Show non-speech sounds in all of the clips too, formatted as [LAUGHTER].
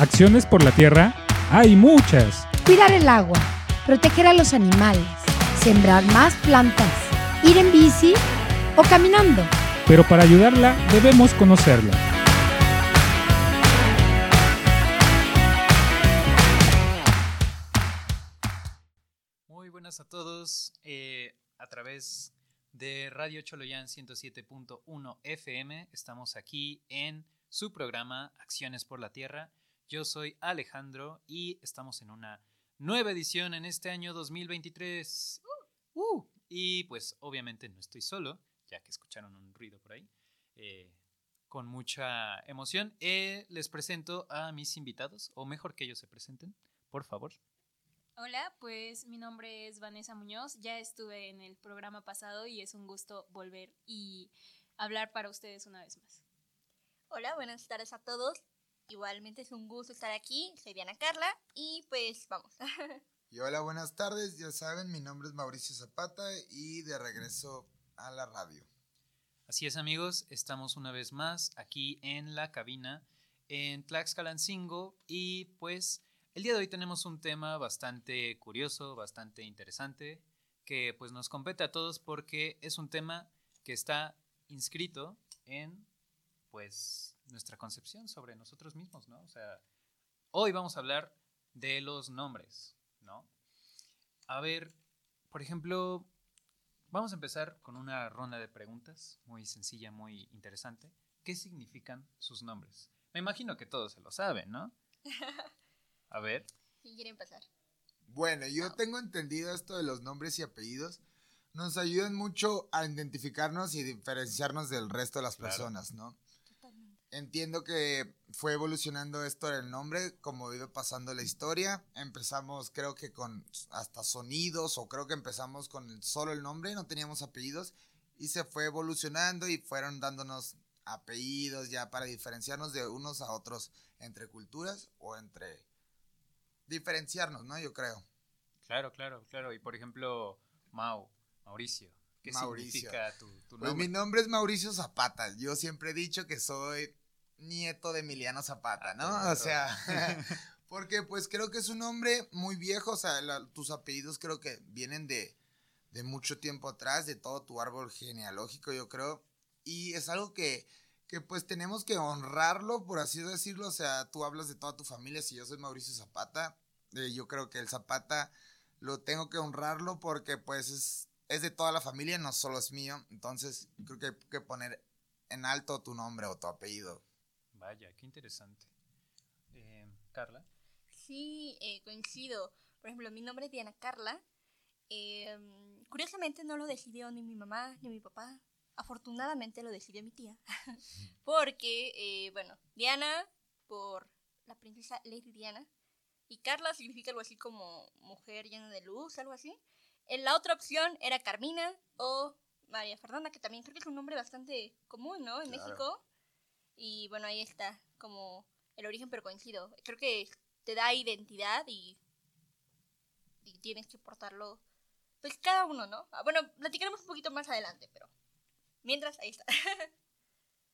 Acciones por la tierra hay muchas. Cuidar el agua, proteger a los animales, sembrar más plantas, ir en bici o caminando. Pero para ayudarla debemos conocerla. Muy buenas a todos. eh, a través de Radio Choloyán 107.1 FM estamos aquí en su programa Acciones por la Tierra. Yo soy Alejandro y estamos en una nueva edición en este año 2023. Uh, y pues obviamente no estoy solo, ya que escucharon un ruido por ahí. eh, con mucha emoción. Eh, les presento a mis invitados, o mejor que ellos se presenten, por favor. Hola, pues mi nombre es Vanessa Muñoz. Ya estuve en el programa pasado y es un gusto volver y hablar para ustedes una vez más. Hola, buenas tardes a todos. Igualmente es un gusto estar aquí. Soy Diana Carla y pues vamos. [LAUGHS] Y hola, buenas tardes. Ya saben, mi nombre es Mauricio Zapata y de regreso a la radio. Así es amigos, estamos una vez más aquí en la cabina en Tlaxcalancingo y pues el día de hoy tenemos un tema bastante curioso, bastante interesante que pues nos compete a todos porque es un tema que está inscrito en pues nuestra concepción sobre nosotros mismos, ¿no? O sea, hoy vamos a hablar de los nombres, ¿no? A ver, por ejemplo, Vamos a empezar con una ronda de preguntas muy sencilla, muy interesante. ¿Qué significan sus nombres? Me imagino que todos se lo saben, ¿no? A ver. ¿Quién quiere empezar? Bueno, yo tengo entendido esto de los nombres y apellidos. Nos ayudan mucho a identificarnos y diferenciarnos del resto de las Claro. personas, ¿no? Entiendo que fue evolucionando esto del nombre, como iba pasando la historia. Empezamos, creo que con hasta sonidos, o creo que empezamos con solo el nombre, no teníamos apellidos, y se fue evolucionando y fueron dándonos apellidos ya para diferenciarnos de unos a otros entre culturas o entre diferenciarnos, ¿no? Yo creo. Claro, claro, claro. Y por ejemplo, Mau, Mauricio. ¿Qué Mauricio. significa tu, tu Pues nombre? mi nombre es Mauricio Zapata. Yo siempre he dicho que soy nieto de Emiliano Zapata, ¿no? Ah, O sea, [LAUGHS] porque pues creo que es un nombre muy viejo, o sea, la- tus apellidos creo que vienen de, de mucho tiempo atrás, de todo tu árbol genealógico, yo creo. Y es algo que, que pues tenemos que honrarlo, por así decirlo. O sea, tú hablas de toda tu familia, si yo soy Mauricio Zapata, eh, yo creo que el Zapata lo tengo que honrarlo porque pues es, es de toda la familia, no solo es mío. Entonces creo que hay que poner en alto tu nombre o tu apellido. Vaya, qué interesante. Eh, Carla. Sí, eh, coincido. Por ejemplo, mi nombre es Diana Carla. Eh, curiosamente no lo decidió ni mi mamá ni mi papá. Afortunadamente lo decidió mi tía. [LAUGHS] Porque, eh, bueno, Diana por la princesa Lady Diana. Y Carla significa algo así como mujer llena de luz, algo así. En la otra opción era Carmina o María Fernanda, que también creo que es un nombre bastante común, ¿no? En Claro. México. Y bueno, ahí está como el origen, pero coincido. Creo que te da identidad y, tienes que portarlo, pues cada uno, ¿no? Ah, Bueno, platicaremos un poquito más adelante, pero mientras, ahí está. [LAUGHS]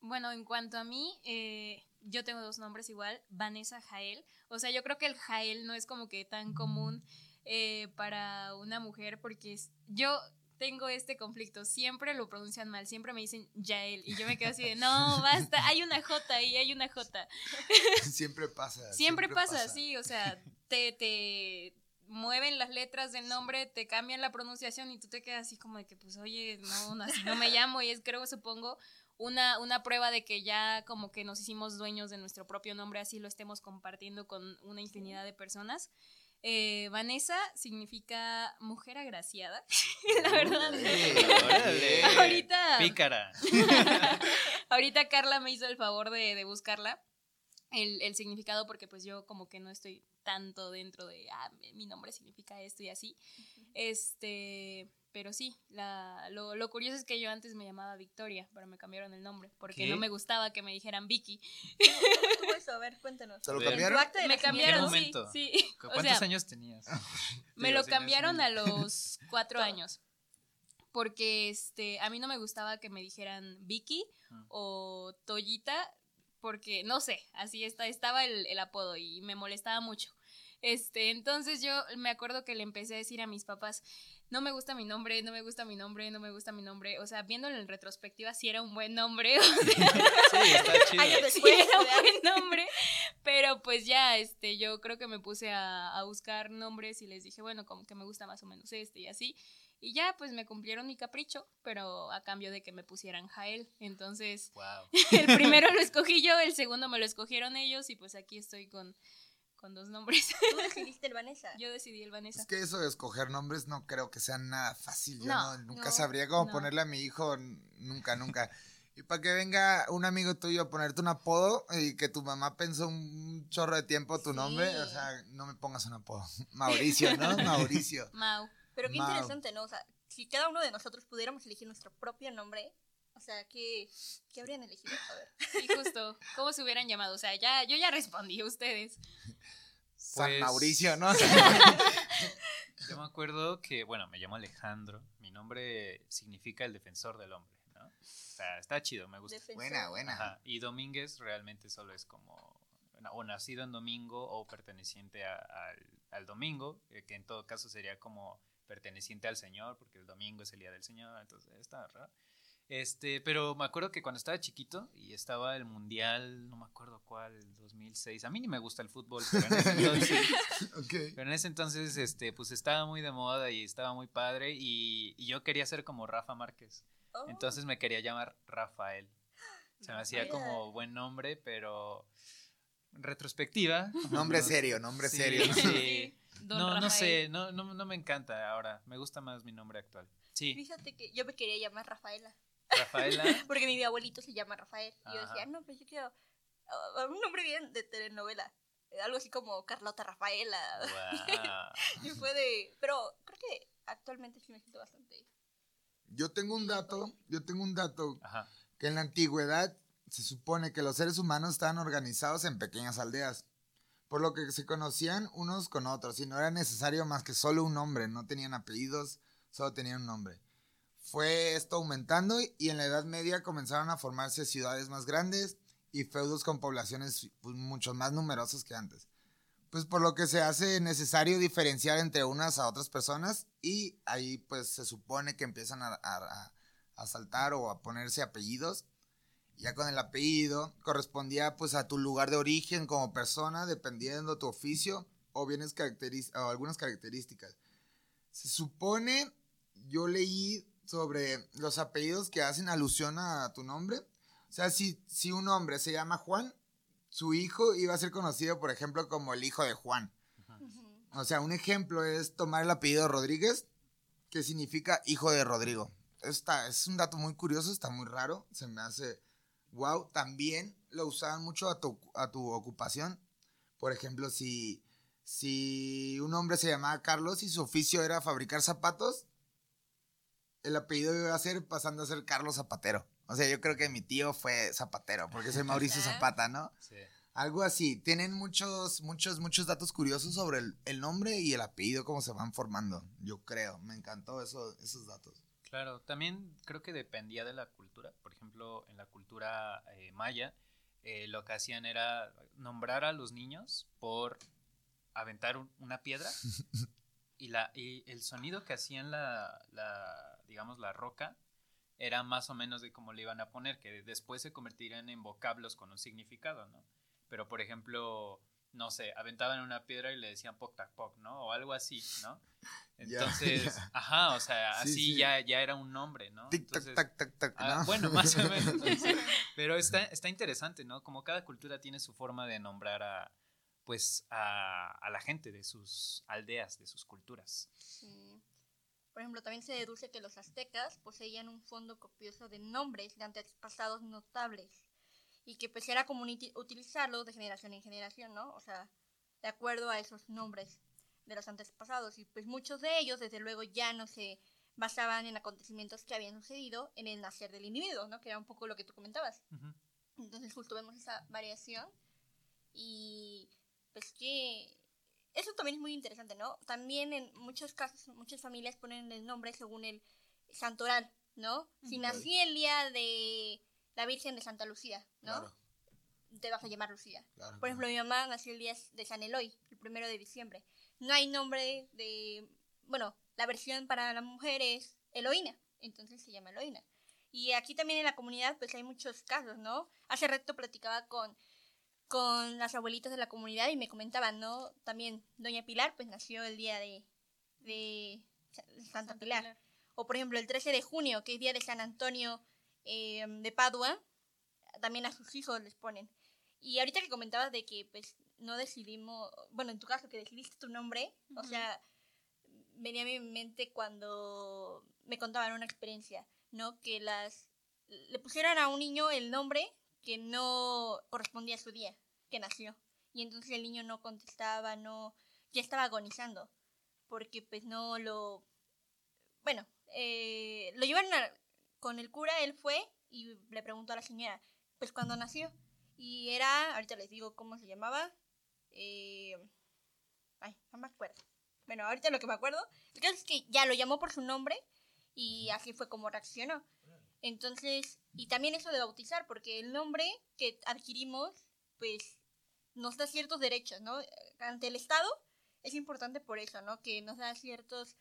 Bueno, en cuanto a mí, eh, yo tengo dos nombres igual, Vanessa Jael. O sea, yo creo que el Jael no es como que tan común eh, para una mujer porque yo tengo este conflicto, siempre lo pronuncian mal, siempre me dicen Yael y yo me quedo así de, no, basta, hay una J ahí, hay una J. [LAUGHS] siempre pasa. Siempre, pasa, sí, o sea, te, te mueven las letras del nombre, te cambian la pronunciación y tú te quedas así como de que, pues, oye, no, no, así no me llamo y es, creo, supongo, una, una prueba de que ya como que nos hicimos dueños de nuestro propio nombre, así lo estemos compartiendo con una infinidad de personas. Eh, Vanessa significa mujer agraciada, [LAUGHS] la verdad. Órale. Ahorita- Pícara. [LAUGHS] Ahorita Carla me hizo el favor de, de buscarla. El, el significado porque pues yo como que no estoy tanto dentro de ah, mi nombre significa esto y así este pero sí la, lo, lo curioso es que yo antes me llamaba Victoria pero me cambiaron el nombre porque ¿Qué? no me gustaba que me dijeran Vicky ¿Cómo eso? A ver, cuéntanos. ¿Se lo cambiaron? Me cambiaron ¿En qué sí o ¿Cuántos sea, años tenías? [LAUGHS] me lo cambiaron a los [LAUGHS] cuatro años porque este a mí no me gustaba que me dijeran Vicky Mm. o Toyita porque no sé, así está, estaba el, el apodo y me molestaba mucho. Este, entonces yo me acuerdo que le empecé a decir a mis papás, no me gusta mi nombre, no me gusta mi nombre, no me gusta mi nombre. O sea, viéndolo en retrospectiva, sí era un buen nombre. [LAUGHS] O sea, Sí, está [LAUGHS] chido. Años sí después, era un buen [LAUGHS] nombre. Pero pues ya, este, yo creo que me puse a, a buscar nombres y les dije, bueno, como que me gusta más o menos este y así. Y ya, pues me cumplieron mi capricho, pero a cambio de que me pusieran Jael. Entonces, Wow. el primero lo escogí yo, el segundo me lo escogieron ellos y pues aquí estoy con, con dos nombres. Tú decidiste el Vanessa. [LAUGHS] Yo decidí el Vanessa. Es que eso de escoger nombres no creo que sea nada fácil. Yo No, no, nunca no, sabría cómo no. ponerle a mi hijo, nunca, nunca. [LAUGHS] Y para que venga un amigo tuyo a ponerte un apodo y que tu mamá pensó un chorro de tiempo tu nombre, o sea, no me pongas un apodo. Mauricio, ¿no? [LAUGHS] Mauricio. Mau. Pero qué Mau. interesante, ¿no? O sea, si cada uno de nosotros pudiéramos elegir nuestro propio nombre, sea, ¿qué, qué habrían elegido? A ver. Sí, justo. ¿Cómo se hubieran llamado? O sea, ya, yo ya respondí, ustedes. San Pues- Mauricio, ¿no? [LAUGHS] Yo me acuerdo que, bueno, me llamo Alejandro. Mi nombre significa el defensor del hombre, ¿no? O sea, está chido, me gusta. Defensor. buena, buena. Ajá. Y Domínguez realmente solo es como o nacido en domingo o perteneciente a- al, al domingo, eh, que en todo caso sería como perteneciente al Señor, porque el domingo es el día del Señor, entonces está raro. Este, pero me acuerdo que cuando estaba chiquito y estaba el mundial, no me acuerdo cuál, 2006. A mí ni me gusta el fútbol, pero en ese entonces, [LAUGHS] Ok. pero en ese entonces este, pues estaba muy de moda y estaba muy padre y, y yo quería ser como Rafa Márquez. Oh, Entonces me quería llamar Rafael. Se me hacía como buen nombre, pero en retrospectiva. Nombre no- serio, nombre sí, serio. sí. Don No, no sé, no, no, no me encanta ahora. Me gusta más mi nombre actual. Sí, Fíjate que yo me quería llamar Rafaela, Rafaela. [LAUGHS] porque mi abuelito se llama Rafael. Y yo decía, no, pues yo quiero ah, un nombre bien de telenovela. Eh, Algo así como Carlota Rafaela. [LAUGHS] Guau. Y fue de... Pero creo que actualmente sí me siento bastante... Yo tengo un dato, yo tengo un dato Ajá. que en la antigüedad se supone que los seres humanos estaban organizados en pequeñas aldeas, por lo que se conocían unos con otros y no era necesario más que solo un nombre, no tenían apellidos, solo tenían un nombre. Fue esto aumentando y en la Edad Media comenzaron a formarse ciudades más grandes y feudos con poblaciones pues, mucho más numerosas que antes. Pues por lo que se hace necesario diferenciar entre unas a otras personas y ahí pues se supone que empiezan a, a- a- saltar o a ponerse apellidos. Ya con el apellido correspondía pues a tu lugar de origen como persona, dependiendo tu oficio o bienes o algunas características. Se supone, yo leí sobre los apellidos que hacen alusión a tu nombre. O sea, si, si un hombre se llama Juan, su hijo iba a ser conocido, por ejemplo, como el hijo de Juan. O sea, un ejemplo es tomar el apellido Rodríguez, que significa hijo de Rodrigo. Esta, es un dato muy curioso, está muy raro, se me hace wow. También lo usaban mucho a tu, a tu ocupación. Por ejemplo, si, si un hombre se llamaba Carlos y su oficio era fabricar zapatos, el apellido iba a ser pasando a ser Carlos Zapatero. O sea, yo creo que mi tío fue Zapatero, porque soy [LAUGHS] Mauricio. Zapata, ¿no? Sí. Algo así. Tienen muchos, muchos, muchos datos curiosos sobre el, el nombre y el apellido, cómo se van formando. Yo creo. Me encantó eso, esos datos. Claro, también creo que dependía de la cultura. Por ejemplo, en la cultura eh, maya, eh, lo que hacían era nombrar a los niños por aventar un- una piedra [LAUGHS] y, la, y el sonido que hacían la, la, digamos, la roca era más o menos de cómo le iban a poner, que después se convertirían en vocablos con un significado, ¿no? Pero, por ejemplo, no sé, aventaban una piedra y le decían poc tac poc, ¿no? O algo así, ¿no? [LAUGHS] Entonces, ajá, o sea, Sí, así sí. Ya, ya era un nombre, ¿no? Tic, tac, Entonces, tac, tac, tac. ah, ¿no? bueno, más o [LAUGHS] menos. Pero está, está interesante, ¿no? Como cada cultura tiene su forma de nombrar a, pues, a, a la gente de sus aldeas, de sus culturas. Sí. Por ejemplo, también se deduce que los aztecas poseían un fondo copioso de nombres de antepasados notables y que pues era común uti- utilizarlos de generación en generación, ¿no? O sea, de acuerdo a esos nombres de los antepasados y pues muchos de ellos desde luego ya no se basaban en acontecimientos que habían sucedido en el nacer del individuo, ¿no? Que era un poco lo que tú comentabas. Entonces justo vemos esa variación y pues que eso también es muy interesante, ¿no? También en muchos casos, muchas familias ponen el nombre según el santoral, ¿no? Si nací el día de la Virgen de Santa Lucía, ¿no? Claro. te vas a llamar Lucía. Claro, Por ejemplo, mi mamá nació el día de San Eloy, el primero de diciembre. No hay nombre de. Bueno, la versión para la mujer es Eloína, entonces se llama Eloína. Y aquí también en la comunidad, pues hay muchos casos, ¿no? Hace rato platicaba con, con las abuelitas de la comunidad y me comentaban, ¿no? También Doña Pilar, pues nació el día de, de Sa- Santa, Pilar. O por ejemplo, el 13 de junio, que es día de San Antonio eh, de Padua, también a sus hijos les ponen. Y ahorita que comentabas de que pues no decidimos, bueno, en tu caso que decidiste tu nombre, o sea, venía a mi mente cuando me contaban una experiencia, ¿no? Que las le pusieran a un niño el nombre que no correspondía a su día, que nació. Y entonces el niño no contestaba, no, ya estaba agonizando, porque pues no lo, bueno, eh, lo llevaron a- con el cura, él fue y le preguntó a la señora, pues cuando nació. Y era, ahorita les digo cómo se llamaba, eh, ay, no me acuerdo. Bueno, ahorita lo que me acuerdo, el caso es que ya lo llamó por su nombre y así fue como reaccionó. Entonces, y también eso de bautizar, porque el nombre que adquirimos, pues, nos da ciertos derechos, ¿no? Ante el Estado es importante por eso, ¿no? Que nos da ciertos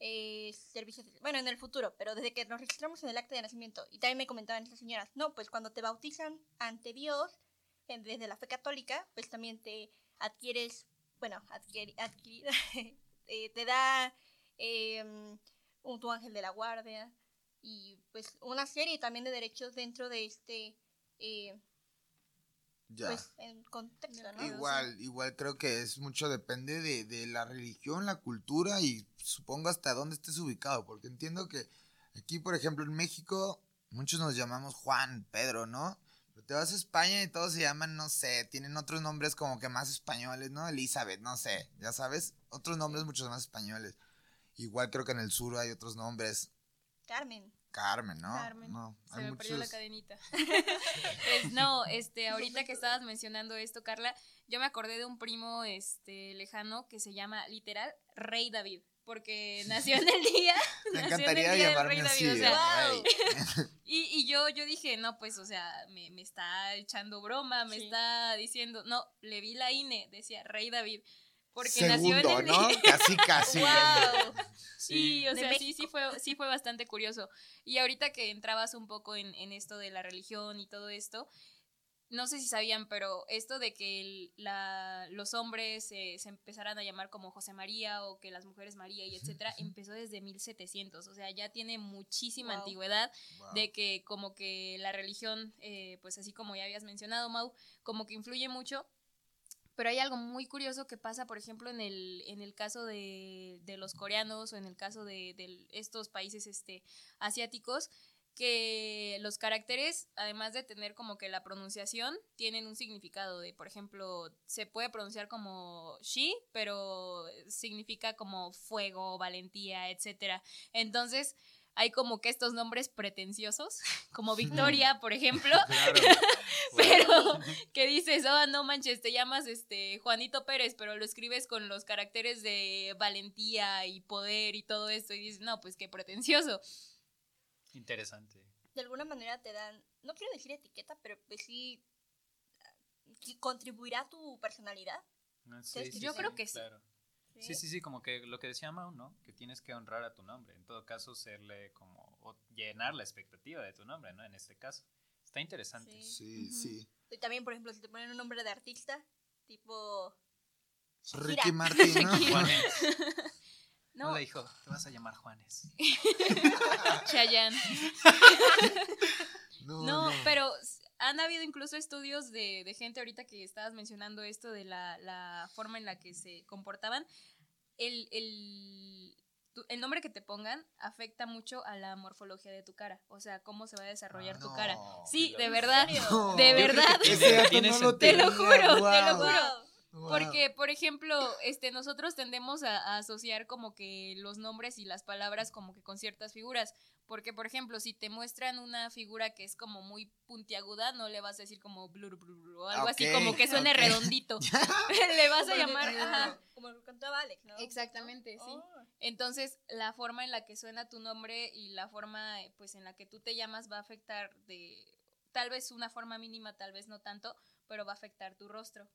eh, servicios, bueno, en el futuro, pero desde que nos registramos en el acta de nacimiento, y también me comentaban estas señoras, no, pues cuando te bautizan ante Dios, desde la fe católica, pues también te adquieres, bueno, adquirir, adquirir [LAUGHS] eh, te da eh, un tu ángel de la guardia, y pues una serie también de derechos dentro de este, eh, Ya. pues, en contexto, ¿no? Igual, igual creo que es mucho depende de, de la religión, la cultura y supongo hasta dónde estés ubicado, porque entiendo que aquí, por ejemplo, en México, muchos nos llamamos Juan, Pedro, ¿no? Pero te vas a España y todos se llaman, no sé, tienen otros nombres como que más españoles, ¿no? Elizabeth, no sé, ya sabes, otros nombres muchos más españoles. Igual creo que en el sur hay otros nombres, Carmen. Carmen, ¿no? Carmen. No, Se hay me perdió la cadenita. [LAUGHS] Es- no, este, [LAUGHS] ahorita que estabas mencionando esto, Carla, yo me acordé de un primo este, lejano que se llama literal Rey David. Porque [LAUGHS] nació en el día. Me nació en el encantaría día del llamarme Rey así. David, o sea, y, y yo, yo dije, no, pues, o sea, me, me está echando broma, me Sí. está diciendo, no, le vi la INE, decía Rey David. Porque nació en Segundo, el ¿no? [LAUGHS] Casi, casi. ¡Wow! Sí. O sea, sí, sí fue, sí fue bastante curioso. Y ahorita que entrabas un poco en, en esto de la religión y todo esto, no sé si sabían, pero esto de que el- la- los hombres eh, se empezaran a llamar como José María o que las mujeres María y etcétera, empezó desde 1700. O sea, ya tiene muchísima Wow. antigüedad Wow. de que como que la religión, eh, pues así como ya habías mencionado, Mau, como que influye mucho. Pero hay algo muy curioso que pasa, por ejemplo, en el, en el caso de, de los coreanos o en el caso de, de estos países este, asiáticos, que los caracteres, además de tener como que la pronunciación, tienen un significado de, por ejemplo, se puede pronunciar como she, pero significa como fuego, valentía, etcétera. Entonces, hay como que estos nombres pretenciosos, [LAUGHS] como Victoria, por ejemplo, [LAUGHS] Claro. [LAUGHS] pero que dices, oh, no manches, te llamas este Juanito Pérez, pero lo escribes con los caracteres de valentía y poder y todo esto, y dices, no, pues qué pretencioso. Interesante. de alguna manera te dan, no quiero decir etiqueta, pero pues sí, sí contribuirá a tu personalidad. No, Sí, yo creo que sí. claro. Sí, sí, sí, como que lo que decía Mau, ¿no? Que tienes que honrar a tu nombre. En todo caso, serle como. o llenar la expectativa de tu nombre, ¿no? En este caso. Está interesante. Sí. Sí. Y también, por ejemplo, si te ponen un nombre de artista, tipo... Ricky Shakira. [LAUGHS] Martin, ¿no? Juanes. [LAUGHS] No, Hola, hijo. Te vas a llamar Juanes. [LAUGHS] Chayanne. No, No, no. pero han habido incluso estudios de, de gente ahorita que estabas mencionando esto de la, la forma en la que se comportaban. El, el, tu- el nombre que te pongan afecta mucho a la morfología de tu cara, o sea, cómo se va a desarrollar Ah, tu no, cara. qué Sí, de verdad, No. de verdad. no Te lo juro, te lo juro. guau. Porque, por ejemplo, este, nosotros tendemos a, a asociar como que los nombres y las palabras como que con ciertas figuras. Porque, por ejemplo, si te muestran una figura que es como muy puntiaguda, no le vas a decir como blur, blur, blur, o algo así como que suene redondito. [LAUGHS] [LAUGHS] le vas a llamar, ajá. Como lo contaba Alex, ¿no? Exactamente, sí. Oh. Entonces, la forma en la que suena tu nombre y la forma, pues, en la que tú te llamas va a afectar de tal vez una forma mínima, tal vez no tanto, pero va a afectar tu rostro.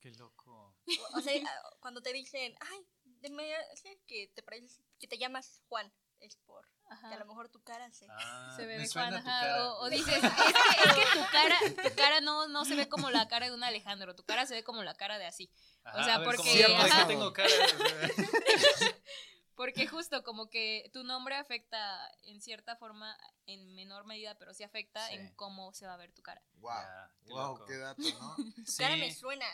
Qué loco. O, o sea, [LAUGHS] cuando te dicen, ay, me hace que te pareces, que te llamas Juan, es por que a lo Ajá. mejor tu cara se... Ah, se ve me de suena Juan, tu ajá, cara. O, o dices, es que, es que tu cara, tu cara no, no se ve como la cara de un Alejandro, tu cara se ve como la cara de así. Ajá, sea, a ver, porque- ¿cómo? Cierto, es que ajá. tengo cara. [LAUGHS] Porque justo como que tu nombre afecta en cierta forma, en menor medida, pero sí afecta Sí. en cómo se va a ver tu cara. Wow, Ya, qué wow, loco. qué dato, ¿no? [LAUGHS] Tu cara me sí. suena.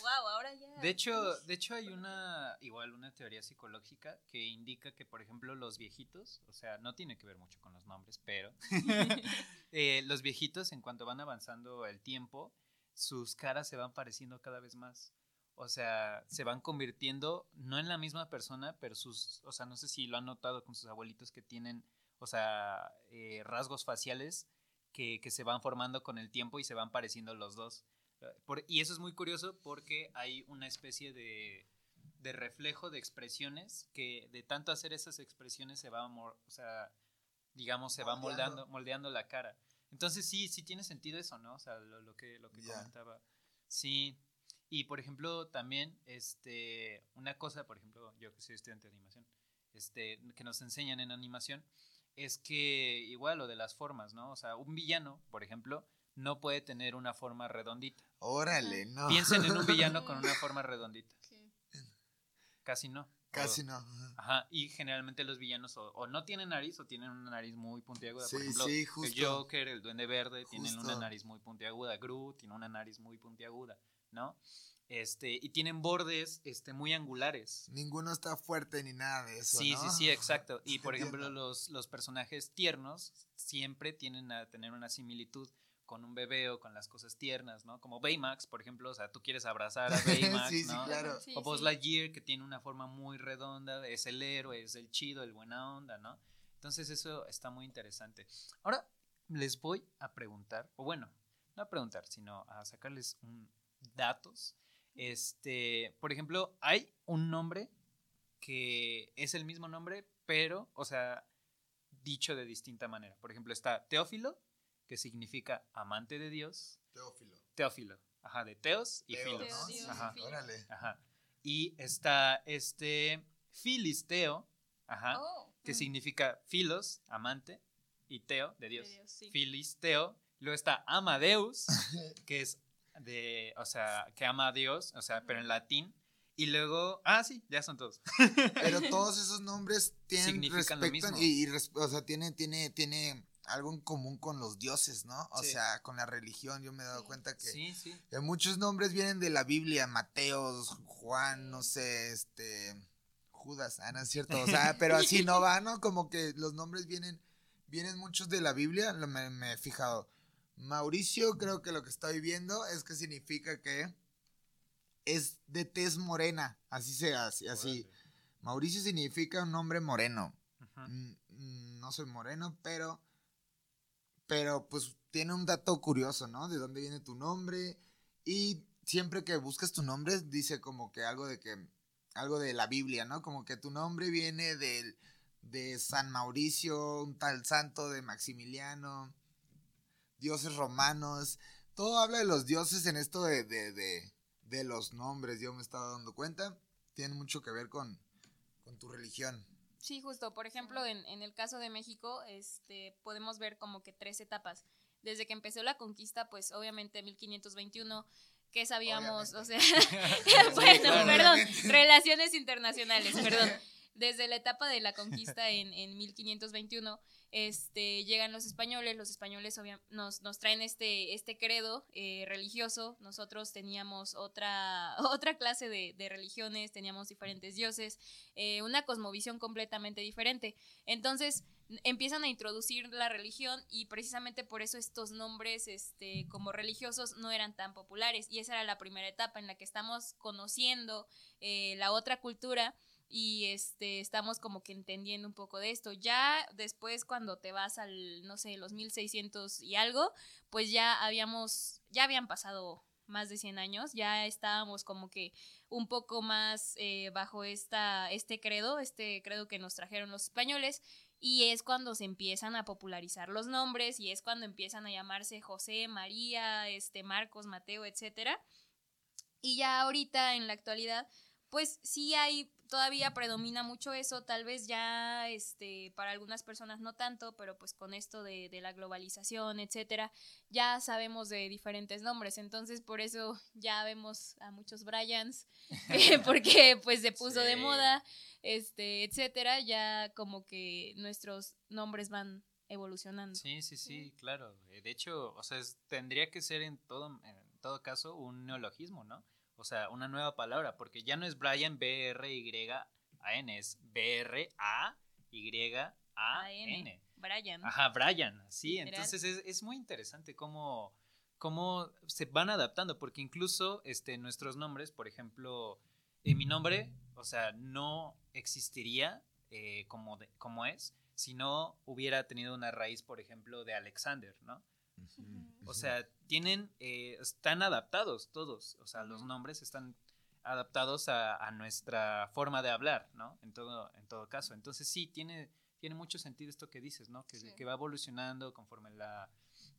Wow, ahora ya... De hecho, de hecho hay una, igual una teoría psicológica que indica que, por ejemplo, los viejitos, o sea, no tiene que ver mucho con los nombres, pero [LAUGHS] [LAUGHS] eh, los viejitos, en cuanto van avanzando el tiempo, sus caras se van pareciendo cada vez más. O sea, se van convirtiendo, no en la misma persona, pero sus, o sea, no sé si lo han notado con sus abuelitos que tienen, o sea, eh, rasgos faciales que, que se van formando con el tiempo y se van pareciendo los dos. Eh, por- y eso es muy curioso porque hay una especie de, de reflejo de expresiones que de tanto hacer esas expresiones se va, o sea, digamos, se va Moldeando. moldeando la cara. Entonces sí, sí tiene sentido eso, ¿no? O sea, lo, lo que, lo que comentaba. Sí. Y por ejemplo, también, este, una cosa, por ejemplo, yo que soy estudiante de animación, este, que nos enseñan en animación, es que igual lo de las formas, ¿no? O sea, un villano, por ejemplo, no puede tener una forma redondita. Órale, no. Piensen en un villano con una [LAUGHS] forma redondita. Sí. Casi no. Casi O- no. ajá. Y generalmente los villanos o, o no tienen nariz o tienen una nariz muy puntiaguda. Sí, Por ejemplo, sí, el justo. Joker, el Duende Verde, tienen una Justo. nariz muy puntiaguda. Groot tiene una nariz muy puntiaguda, ¿no? Este, y tienen bordes este, muy angulares. Ninguno está fuerte ni nada de eso. Sí, ¿no? sí, sí, exacto. Y por ejemplo, los, los personajes tiernos siempre tienen a tener una similitud con un bebé o con las cosas tiernas, ¿no? Como Baymax, por ejemplo, o sea, tú quieres abrazar a [LAUGHS] Baymax, sí, sí, ¿no? claro. Sí, o Buzz sí. Lightyear, que tiene una forma muy redonda, es el héroe, es el chido, el buena onda, ¿no? Entonces eso está muy interesante. Ahora les voy a preguntar, o bueno, no a preguntar, sino a sacarles un, datos. Este, por ejemplo, hay un nombre que es el mismo nombre, pero, o sea, dicho de distinta manera. Por ejemplo, está Teófilo, que significa amante de Dios. Teófilo. Teófilo, ajá, de Teos y Filos. Ajá. Órale. Ajá. Y está este Filisteo, ajá, Oh, que Mm. significa Filos, amante, y Teo, de Dios. Dios, sí. Filisteo. Luego está Amadeus, [LAUGHS] que es de, o sea, que ama a Dios, o sea, pero en latín. Y luego, ah, sí, ya son todos. Pero [LAUGHS] todos esos nombres tienen Significan lo mismo. y, y o sea, tiene, tiene, tiene algo en común con los dioses, ¿no? O Sí. sea, con la religión. Yo me he dado Sí. cuenta que, Sí, sí. que muchos nombres vienen de la Biblia, Mateos, Juan, no sé, este, Judas, ah, no es cierto, o sea, [LAUGHS] pero así no va, ¿no? Como que los nombres vienen, vienen muchos de la Biblia, lo- me, me he fijado. Mauricio, creo que lo que estoy viendo es que significa que es de tez morena, así se hace, así. Mauricio significa un nombre moreno. Mm, mm, No soy moreno, pero. Pero pues tiene un dato curioso, ¿no? De dónde viene tu nombre. Y siempre que buscas tu nombre, dice como que algo de que. Algo de la Biblia, ¿no? Como que tu nombre viene del, de San Mauricio, un tal santo de Maximiliano, dioses romanos. Todo habla de los dioses en esto de, de, de, de los nombres, yo me estaba dando cuenta. Tiene mucho que ver con, con tu religión. Sí, justo. Por ejemplo, en, en el caso de México, este, podemos ver como que tres etapas. Desde que empezó la conquista, pues obviamente 1521, que sabíamos, o sea, [LAUGHS] bueno, perdón, relaciones internacionales, perdón. [LAUGHS] Desde la etapa de la conquista en, en 1521, este, llegan los españoles, los españoles nos, nos traen este, este credo eh, religioso, nosotros teníamos otra, [LAUGHS] otra clase de, religiones, teníamos diferentes dioses, eh, una cosmovisión completamente diferente. Entonces empiezan a introducir la religión y precisamente por eso estos nombres este, como religiosos no eran tan populares. Y esa era la primera etapa en la que estamos conociendo eh, la otra cultura y este estamos como que entendiendo un poco de esto. Ya después cuando te vas al no sé, los 1600 y algo, pues ya habíamos ya habían pasado más de 100 años, ya estábamos como que un poco más eh, bajo esta, este credo, este credo que nos trajeron los españoles. Y es cuando se empiezan a popularizar los nombres y es cuando empiezan a llamarse José, María, este, Marcos, Mateo, etcétera. Y ya ahorita, en la actualidad, pues sí hay, todavía predomina mucho eso, tal vez ya este, para algunas personas no tanto, pero pues con esto de, de la globalización, etcétera, ya sabemos de diferentes nombres, entonces por eso ya vemos a muchos Bryans, eh, [LAUGHS] porque pues se puso de moda, este, etcétera, ya como que nuestros nombres van evolucionando. Sí, sí, sí, claro. De hecho, o sea, es- tendría que ser en todo, en todo caso un neologismo, ¿no? O sea, una nueva palabra, porque ya no es Brian B-R-Y-A-N, es B-R-A-Y-A-N. Brian. Ajá, Brian, sí. Entonces es, es muy interesante cómo, cómo se van adaptando, porque incluso este, nuestros nombres, por ejemplo, eh, mi nombre, o sea, no existiría eh, como, de- como es si no hubiera tenido una raíz, por ejemplo, de Alexander, ¿no? O sea, tienen, eh, están adaptados todos, o sea, los nombres están adaptados a, a nuestra forma de hablar, ¿no? En todo, en todo caso. Entonces sí, tiene, tiene mucho sentido esto que dices, ¿no? Que, Sí. que va evolucionando conforme la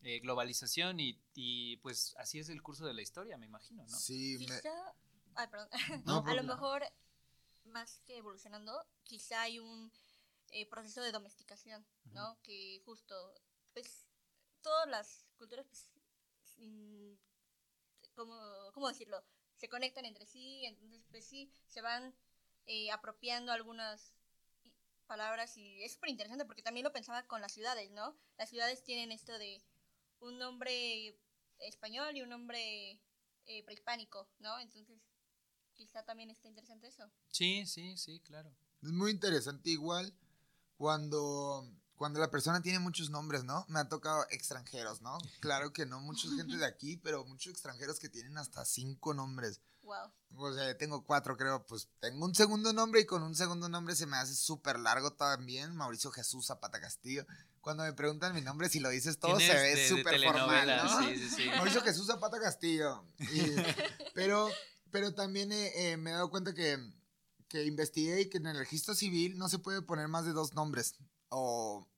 eh, globalización y, y, pues así es el curso de la historia, me imagino, ¿no? Sí, me- Quizá, ay, perdón. No, [LAUGHS] a lo mejor, más que evolucionando, quizá hay un eh, proceso de domesticación, ¿no? Que justo, pues, todas las culturas, pues, sin- ¿cómo, cómo decirlo? Se conectan entre sí, entonces, pues sí, se van eh, apropiando algunas palabras y es súper interesante porque también lo pensaba con las ciudades, ¿no? Las ciudades tienen esto de un nombre español y un nombre eh, prehispánico, ¿no? Entonces, quizá también está interesante eso. Sí, sí, sí, claro. Es muy interesante igual cuando, cuando la persona tiene muchos nombres, ¿no? Me ha tocado extranjeros, ¿no? Claro que no mucha gente de aquí, pero muchos extranjeros que tienen hasta cinco nombres. Wow. O sea, yo tengo cuatro, creo. Pues tengo un segundo nombre y con un segundo nombre se me hace súper largo también. Mauricio Jesús Zapata Castillo. Cuando me preguntan mi nombre, si lo dices todo, se ve súper formal, ¿no? sí, sí, sí. Mauricio Jesús Zapata Castillo. Y- [LAUGHS] pero, pero también eh, eh, me he dado cuenta que, que investigué y que en el registro civil no se puede poner más de dos nombres. O,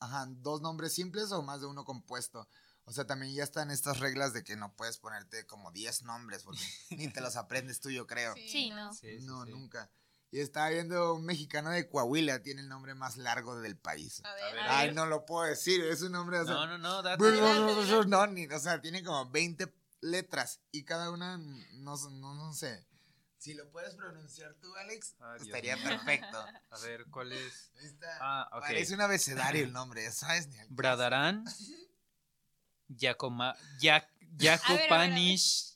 ajá, dos nombres simples o más de uno compuesto. O sea, también ya están estas reglas de que no puedes ponerte como 10 nombres porque [LAUGHS] ni te los aprendes tú, yo creo. Sí, no. Sí, sí, no, sí. nunca. Y estaba viendo un mexicano de Coahuila, tiene el nombre más largo del país. A A ver, a Ay, ver. no lo puedo decir, es un nombre, o sea, No, no, no, date. no, ni- o sea, tiene como 20 letras y cada una, no, no, no sé. Si lo puedes pronunciar tú, Alex, Ah, estaría mío. perfecto. A ver, ¿cuál es? Ah, ok. Parece un abecedario el nombre, ¿sabes? Ni al. Bradarán, [LAUGHS] Giacoma, Jac-. Jacopanish.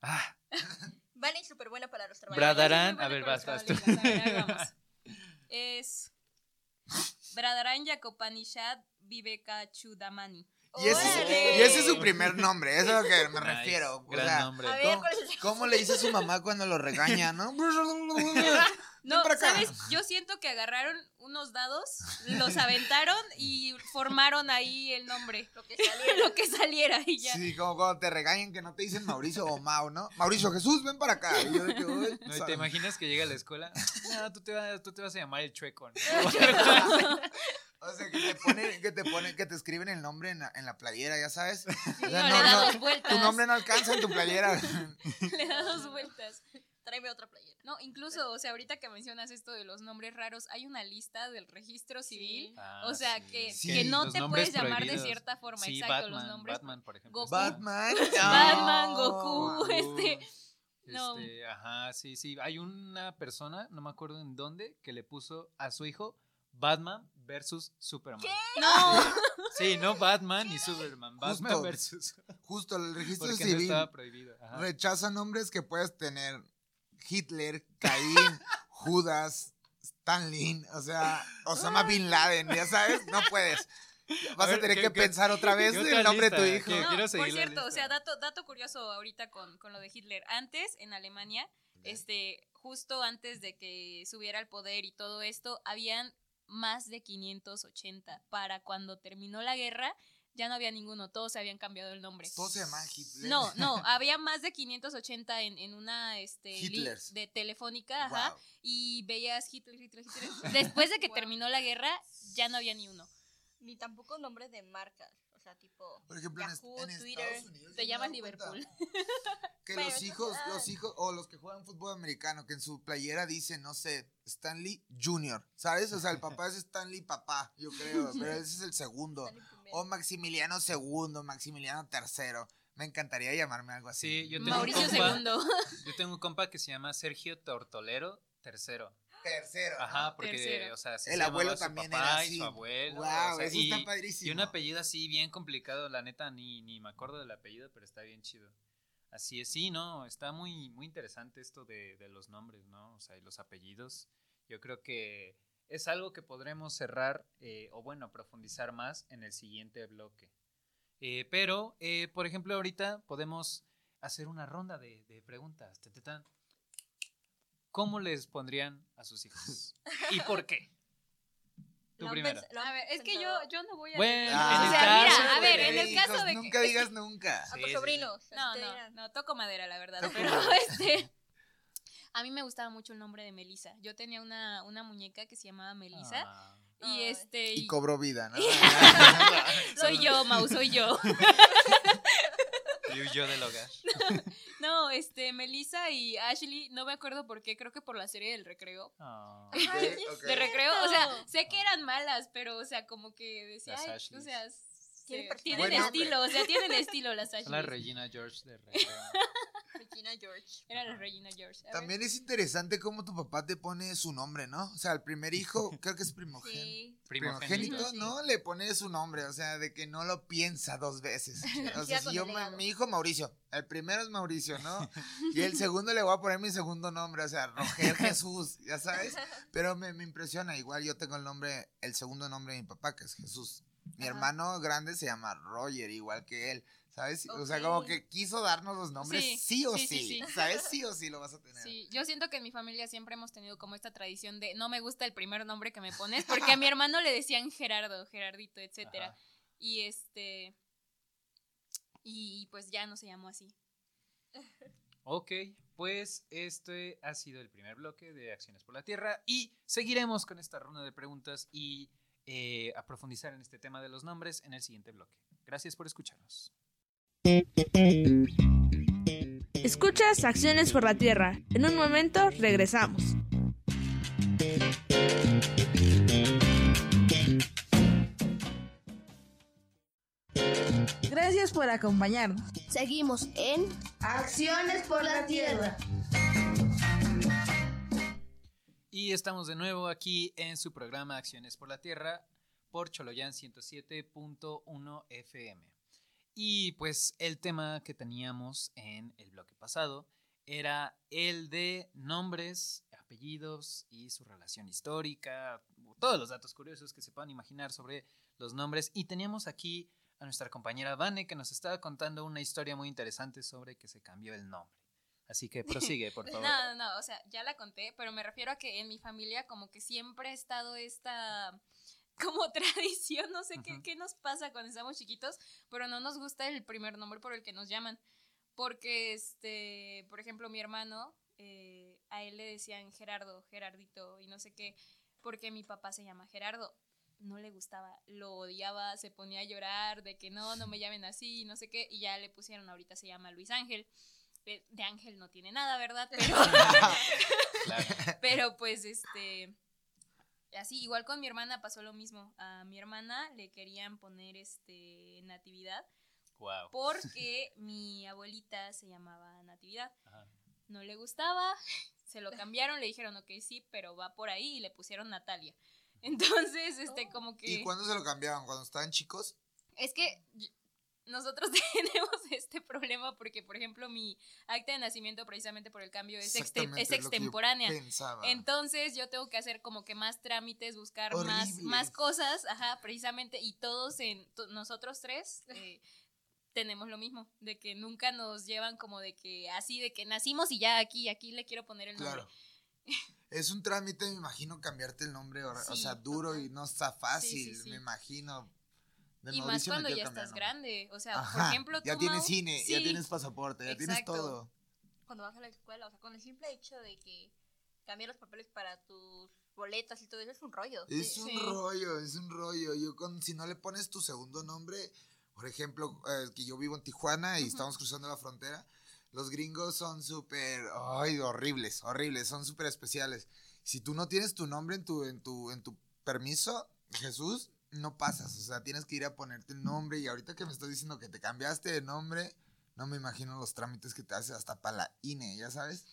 Ah, Vale, súper buena para los trabajos. Bradarán, a ver, vas, vas tú. vamos. [LAUGHS] Es Bradarán Yakopanishad Viveka Chudamani. Y ese, es, ¡Órale! y ese es su primer nombre, eso es a lo que me [LAUGHS] Nice, refiero. O Gran sea, nombre. A ver, ¿cómo, ¿cuál es el- cómo le dice su mamá cuando lo regaña, no? [LAUGHS] No. ¿sabes? Yo siento que agarraron unos dados, los aventaron y formaron ahí el nombre. Lo que saliera. [LAUGHS] Lo que saliera y ya. Sí, como cuando te regañan que no te dicen Mauricio o Mau, ¿no? Mauricio Jesús, ven para acá. Y yo de que, "Uy, No, ¿y sa- ¿Te imaginas que llega a la escuela? No, tú te, vas, tú te vas a llamar el chueco. ¿no? O sea, que te ponen, que te ponen, que te escriben el nombre en la, en la playera, ya sabes. O Sí, sea, no, no, le da no, dos vueltas. tu nombre no alcanza en tu playera. [LAUGHS] Le da dos vueltas. Tráeme otra playera. No, incluso, o sea, ahorita que mencionas esto de los nombres raros, hay una lista del registro civil. Ah, o sea, sí. que, Sí. que no Los te puedes llamar de cierta forma. Sí, Exacto, Batman, los nombres. Batman, por ejemplo. Goku. Batman. [LAUGHS] Batman, no. Goku, este. no. Este, ajá, sí, sí. Hay una persona, no me acuerdo en dónde, que le puso a su hijo Batman versus Superman. No, Sí, no Batman y Superman. Batman Justo. versus. Justo, el registro Porque no civil estaba prohibido. Ajá. rechaza nombres que puedes tener. Hitler, Caín, [LAUGHS] Judas, Stalin, o sea, Osama Bin Laden, ya sabes, no puedes. Vas a, ver, tener ¿qué- que qué- pensar otra vez qué el nombre de tu hijo. ¿Qué? no, por cierto, o sea, dato, dato curioso ahorita con, con lo de Hitler. Antes, en Alemania, este, justo antes de que subiera al poder y todo esto, habían más de 580. Para cuando terminó la guerra, ya no había ninguno, todos se habían cambiado el nombre. Todos se llaman Hitler. No, no, [LAUGHS] había más de 580 en, en una este, Hitlers. de telefónica, ajá, y veías Hitler, Hitler, Hitler. [LAUGHS] Después de que Wow. terminó la guerra, ya no había ni uno. Ni tampoco nombres de marcas. O sea, tipo. Por ejemplo, en, est- en Twitter. Estados Unidos. Te cuenta Liverpool. [LAUGHS] Que los hijos, los hijos, o los que juegan fútbol americano, que en su playera dice, no sé, Stanley Jr., ¿sabes? O sea, el [LAUGHS] papá es Stanley papá, yo creo, pero ese es el segundo. O Maximiliano II, Maximiliano III. Me encantaría llamarme algo así. Sí, yo tengo, un Mauricio compa, segundo. [LAUGHS] yo tengo un compa que se llama Sergio Tortolero tercero. Tercero. ¿no? Ajá, porque, Tercero. o sea, así El se abuelo llamaba su también papá era y así. su abuelo. Wow, o sea, eso y, está padrísimo. y un apellido así bien complicado, la neta, ni, ni me acuerdo del apellido, pero está bien chido. Así es, sí, no, está muy, muy interesante esto de, de los nombres, ¿no? O sea, y los apellidos. Yo creo que es algo que podremos cerrar, eh, o bueno, profundizar más en el siguiente bloque. Eh, pero, eh, por ejemplo, ahorita podemos hacer una ronda de, de preguntas. Ta, ta, ta. ¿Cómo les pondrían a sus hijos? ¿Y por qué? Tú Lo primero. lo A ver, es que yo, yo no voy a... Bueno, Ah, en el caso mira, a ver, en el caso hijos, de que... Nunca digas [LAUGHS] nunca. A Sí, sí, sí. sobrinos. No, te no, dirán. no, toco madera, la verdad. Toco Pero madera. [LAUGHS] este. A mí me gustaba mucho el nombre de Melissa. Yo tenía una, una muñeca que se llamaba Melissa. Ah. Y este. Y y- cobró vida, ¿no? [LAUGHS] soy yo, Mau, soy yo. Y huyó del hogar. [LAUGHS] No, este, Melissa y Ashley, no me acuerdo por qué, creo que por la serie del recreo. Ah. [LAUGHS] Ay, ok. De recreo, o sea, sé que eran malas, pero, o sea, como que decía, ay, o sea, Tienen estilo, o sea, tienen [LAUGHS] estilo las Son la Ashley. Regina George de. [LAUGHS] Regina George. Eran las Regina George. A ver. También es interesante cómo tu papá te pone su nombre, ¿no? O sea, el primer hijo, [LAUGHS] creo que es primogénito. Sí. Primogénito. Primogénito, ¿no? Le pone su nombre, o sea, de que no lo piensa dos veces. O sea, si yo, legado. mi hijo Mauricio, el primero es Mauricio, ¿no? Y el segundo le voy a poner mi segundo nombre, o sea, Roger Jesús, ya sabes. Pero me, me impresiona, igual yo tengo el nombre, el segundo nombre de mi papá, que es Jesús. Mi Ajá. hermano grande se llama Roger, igual que él, ¿sabes? O sea, como que quiso darnos los nombres sí, Sí, o sí, sí, sí, sí. ¿sabes? Sí o sí lo vas a tener. Sí, yo siento que en mi familia siempre hemos tenido como esta tradición de no me gusta el primer nombre que me pones, porque a mi [LAUGHS] hermano le decían Gerardo, Gerardito, etcétera. Ajá. Y este y pues ya no se llamó así. Ok, pues este ha sido el primer bloque de Acciones por la Tierra y seguiremos con esta ronda de preguntas y eh, a profundizar en este tema de los nombres en el siguiente bloque. Gracias por escucharnos. Escuchas Acciones por la Tierra. En un momento regresamos. Gracias por acompañarnos. Seguimos en Acciones por la Tierra. Y estamos de nuevo aquí en su programa Acciones por la Tierra por Choloyan 107.1 FM. Y pues el tema que teníamos en el bloque pasado era el de nombres, apellidos y su relación histórica, todos los datos curiosos que se puedan imaginar sobre los nombres. Y teníamos aquí a nuestra compañera Vane que nos estaba contando una historia muy interesante sobre que se cambió el nombre. Así que [LAUGHS] prosigue, por favor. No, no, no, o sea, ya la conté, pero me refiero a que en mi familia como que siempre ha estado esta [LAUGHS] como tradición, no sé qué, qué nos pasa cuando estamos chiquitos, pero no nos gusta el primer nombre por el que nos llaman. Porque, este, por ejemplo, mi hermano, eh, a él le decían Gerardo, Gerardito y no sé qué, porque mi papá se llama Gerardo. No le gustaba, lo odiaba, se ponía a llorar de que no, no me [LAUGHS] llamen así, no sé qué, y ya le pusieron, ahorita se llama Luis Ángel. De, Ángel no tiene nada, ¿verdad? [LAUGHS] Pero, Claro. [LAUGHS] pero pues este así igual con mi hermana pasó lo mismo a mi hermana le querían poner este natividad Wow. porque [LAUGHS] mi abuelita se llamaba natividad Ajá. no le gustaba se lo cambiaron le dijeron ok sí pero va por ahí y le pusieron Natalia entonces este Oh. como que ¿Y cuándo se lo cambiaban? ¿Cuando estaban chicos? es que nosotros [LAUGHS] tenemos este problema porque, por ejemplo, mi acta de nacimiento, precisamente por el cambio, es, yo extemporánea. Entonces yo tengo que hacer como que más trámites, buscar más, Horrible. más cosas, ajá, precisamente, y todos en, to- nosotros tres eh, tenemos lo mismo, de que nunca nos llevan como de que así, de que nacimos y ya aquí, aquí le quiero poner el nombre. Claro. Es un trámite, me imagino, cambiarte el nombre, o, sea, duro y no está fácil, sí, sí. me imagino. De Y más Mauricio cuando ya cambiar estás grande. O sea, por ejemplo, tú, ya tienes Mau, cine, ya tienes pasaporte, ya tienes todo. Cuando vas a la escuela, o sea, con el simple hecho de que cambiar los papeles para tus boletas y todo eso es un rollo. Es Sí. un Sí. rollo, es un rollo. Yo con, si no le pones tu segundo nombre, por ejemplo, eh, que yo vivo en Tijuana y estamos cruzando la frontera, los gringos son súper, ay, horribles, horribles, son súper especiales. Si tú no tienes tu nombre en tu, en tu, en tu permiso, Jesús, no pasas. O sea, tienes que ir a ponerte el nombre y ahorita que me estás diciendo que te cambiaste de nombre, no me imagino los trámites que te haces hasta para la INE, ¿ya sabes?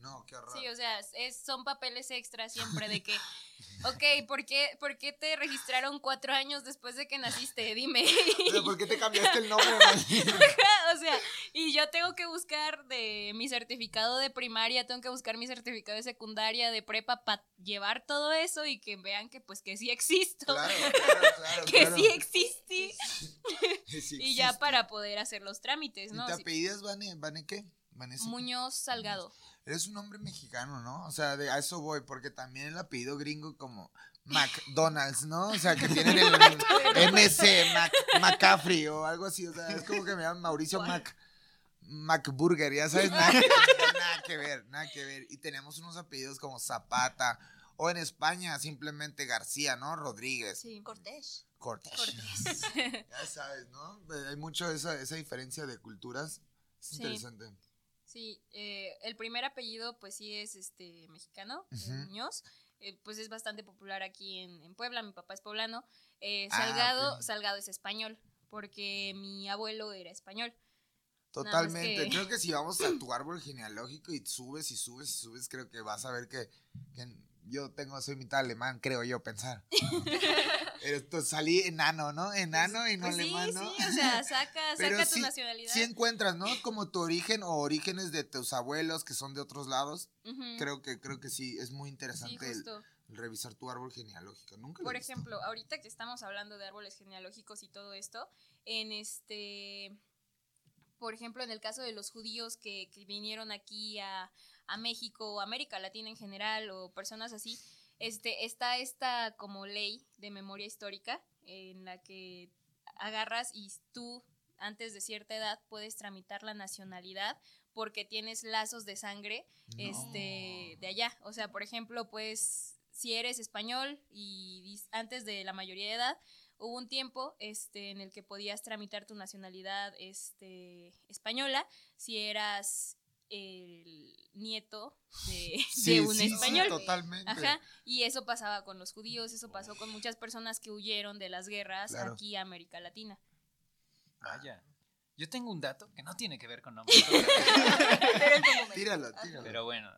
No, qué horror. Sí, o sea, es, son papeles extras siempre de que, [LAUGHS] ok, ¿por qué, ¿por qué te registraron cuatro años después de que naciste? Dime. O sea, ¿Por qué te cambiaste el nombre? [LAUGHS] o sea, y yo tengo que buscar de mi certificado de primaria, tengo que buscar mi certificado de secundaria, de prepa, para llevar todo eso y que vean que pues que sí existo, Claro, claro, [LAUGHS] claro. que claro. sí existí, Sí y ya para poder hacer los trámites, ¿Y ¿no? te Sí. apellidas Vane? ¿Vane qué? Vanessa. Muñoz Salgado. Eres un hombre mexicano, ¿no? O sea, de a eso voy, porque también el apellido gringo como McDonald's, ¿no? O sea, que tienen el [LAUGHS] MC, Mac, McCaffrey o algo así. O sea, es como que me llaman Mauricio Mac, McBurger, ya sabes, nada, que- nada que ver, nada que ver. Y tenemos unos apellidos como Zapata, o en España simplemente García, ¿no? Rodríguez, Sí. Cortés. Cortés. Cortés. [LAUGHS] Ya sabes, ¿no? Hay mucho esa, esa diferencia de culturas. Es Sí. interesante. Sí, eh, el primer apellido pues sí es este mexicano, Ujú. Muñoz, eh, pues es bastante popular aquí en, en Puebla, mi papá es poblano. Eh, Ah, Salgado. Salgado es español, porque mi abuelo era español. Totalmente. que- Creo que si vamos a tu árbol genealógico y subes y subes y subes, creo que vas a ver que, que yo tengo, soy mitad alemán, creo yo pensar. [LAUGHS] Pero salí enano, ¿no? Enano y no Pues sí, alemán, ¿no? sí, o sea, [LAUGHS] saca, tu sí- nacionalidad. Sí encuentras, ¿no? Como tu origen o orígenes de tus abuelos que son de otros lados. Creo que creo que sí, es muy sí, interesante el, revisar tu árbol genealógico. Nunca Por visto. ejemplo, ahorita que estamos hablando de árboles genealógicos y todo esto, en este, por ejemplo, en el caso de los judíos que, que vinieron aquí a, a México o América Latina en general o personas así, este, está esta como ley de memoria histórica en la que agarras y tú antes de cierta edad puedes tramitar la nacionalidad porque tienes lazos de sangre este de allá. O sea, por ejemplo, pues si eres español y antes de la mayoría de edad, hubo un tiempo este en el que podías tramitar tu nacionalidad este española si eras el nieto de, [LAUGHS] Sí, de un sí, sí, español. totalmente. Ajá, y eso pasaba con los judíos, eso pasó con muchas personas que huyeron de las guerras Claro. aquí a América Latina. Vaya. Yo tengo un dato que no tiene que ver con [LAUGHS] nombres. [LAUGHS] Tíralo, tíralo. pero bueno,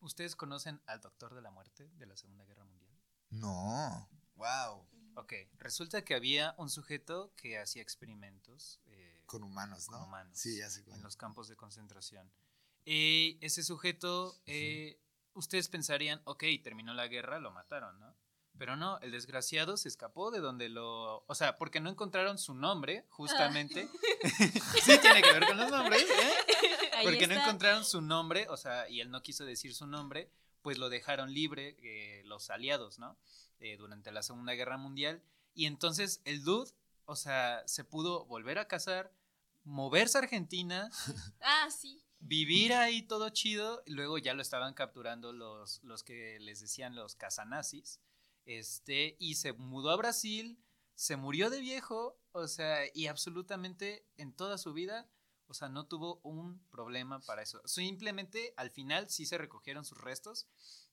¿ustedes conocen al Doctor de la Muerte de la Segunda Guerra Mundial? No. Wow. Ok, resulta que había un sujeto que hacía experimentos eh, Con humanos, ¿no? con humanos Sí, ya sé. en los campos de concentración. Y ese sujeto, eh, ustedes pensarían, ok, terminó la guerra, lo mataron, ¿no? Pero no, el desgraciado se escapó de donde lo... O sea, porque no encontraron su nombre, justamente. [LAUGHS] sí tiene que ver con los nombres, ¿eh? [LAUGHS] Ahí Porque no encontraron su nombre, o sea, y él no quiso decir su nombre, pues lo dejaron libre eh, los aliados, ¿no? Eh, durante la Segunda Guerra Mundial. Y entonces el dude, o sea, se pudo volver a casar, moverse a Argentina, [LAUGHS] Ah, sí. Vivir ahí todo chido, y luego ya lo estaban capturando los, los que les decían los casanazis, este, y se mudó a Brasil, se murió de viejo, o sea, y absolutamente en toda su vida, o sea, no tuvo un problema para eso. Simplemente al final sí se recogieron sus restos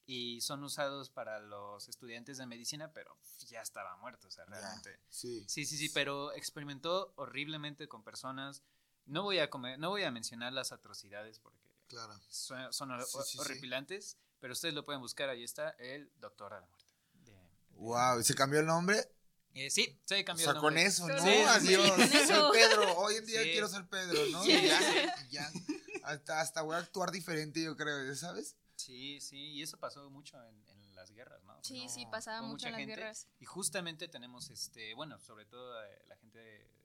y son usados para los estudiantes de medicina, pero ya estaba muerto, o sea, realmente. Sí. Sí, sí, sí, pero experimentó horriblemente con personas. No voy a comer, no voy a mencionar las atrocidades porque Claro. son, son Sí, sí, sí. horripilantes, pero ustedes lo pueden buscar, ahí está el Doctor a la Muerte. De- Wow. ¿Y se cambió el nombre? Eh, sí, se O cambió sea, el con nombre. eso, ¿no? Sí, sí, sí, Adiós. con Soy. Pedro. Hoy en día Sí. quiero ser Pedro, ¿no? Sí. Y ya, y ya. Hasta, hasta voy a actuar diferente, yo creo, ¿ya ¿sabes? Sí, sí, y eso pasó mucho en, en las guerras, ¿no? Sí, No, sí, pasaba mucho en las gente, guerras. Y justamente tenemos, este, bueno, sobre todo eh, la gente de, de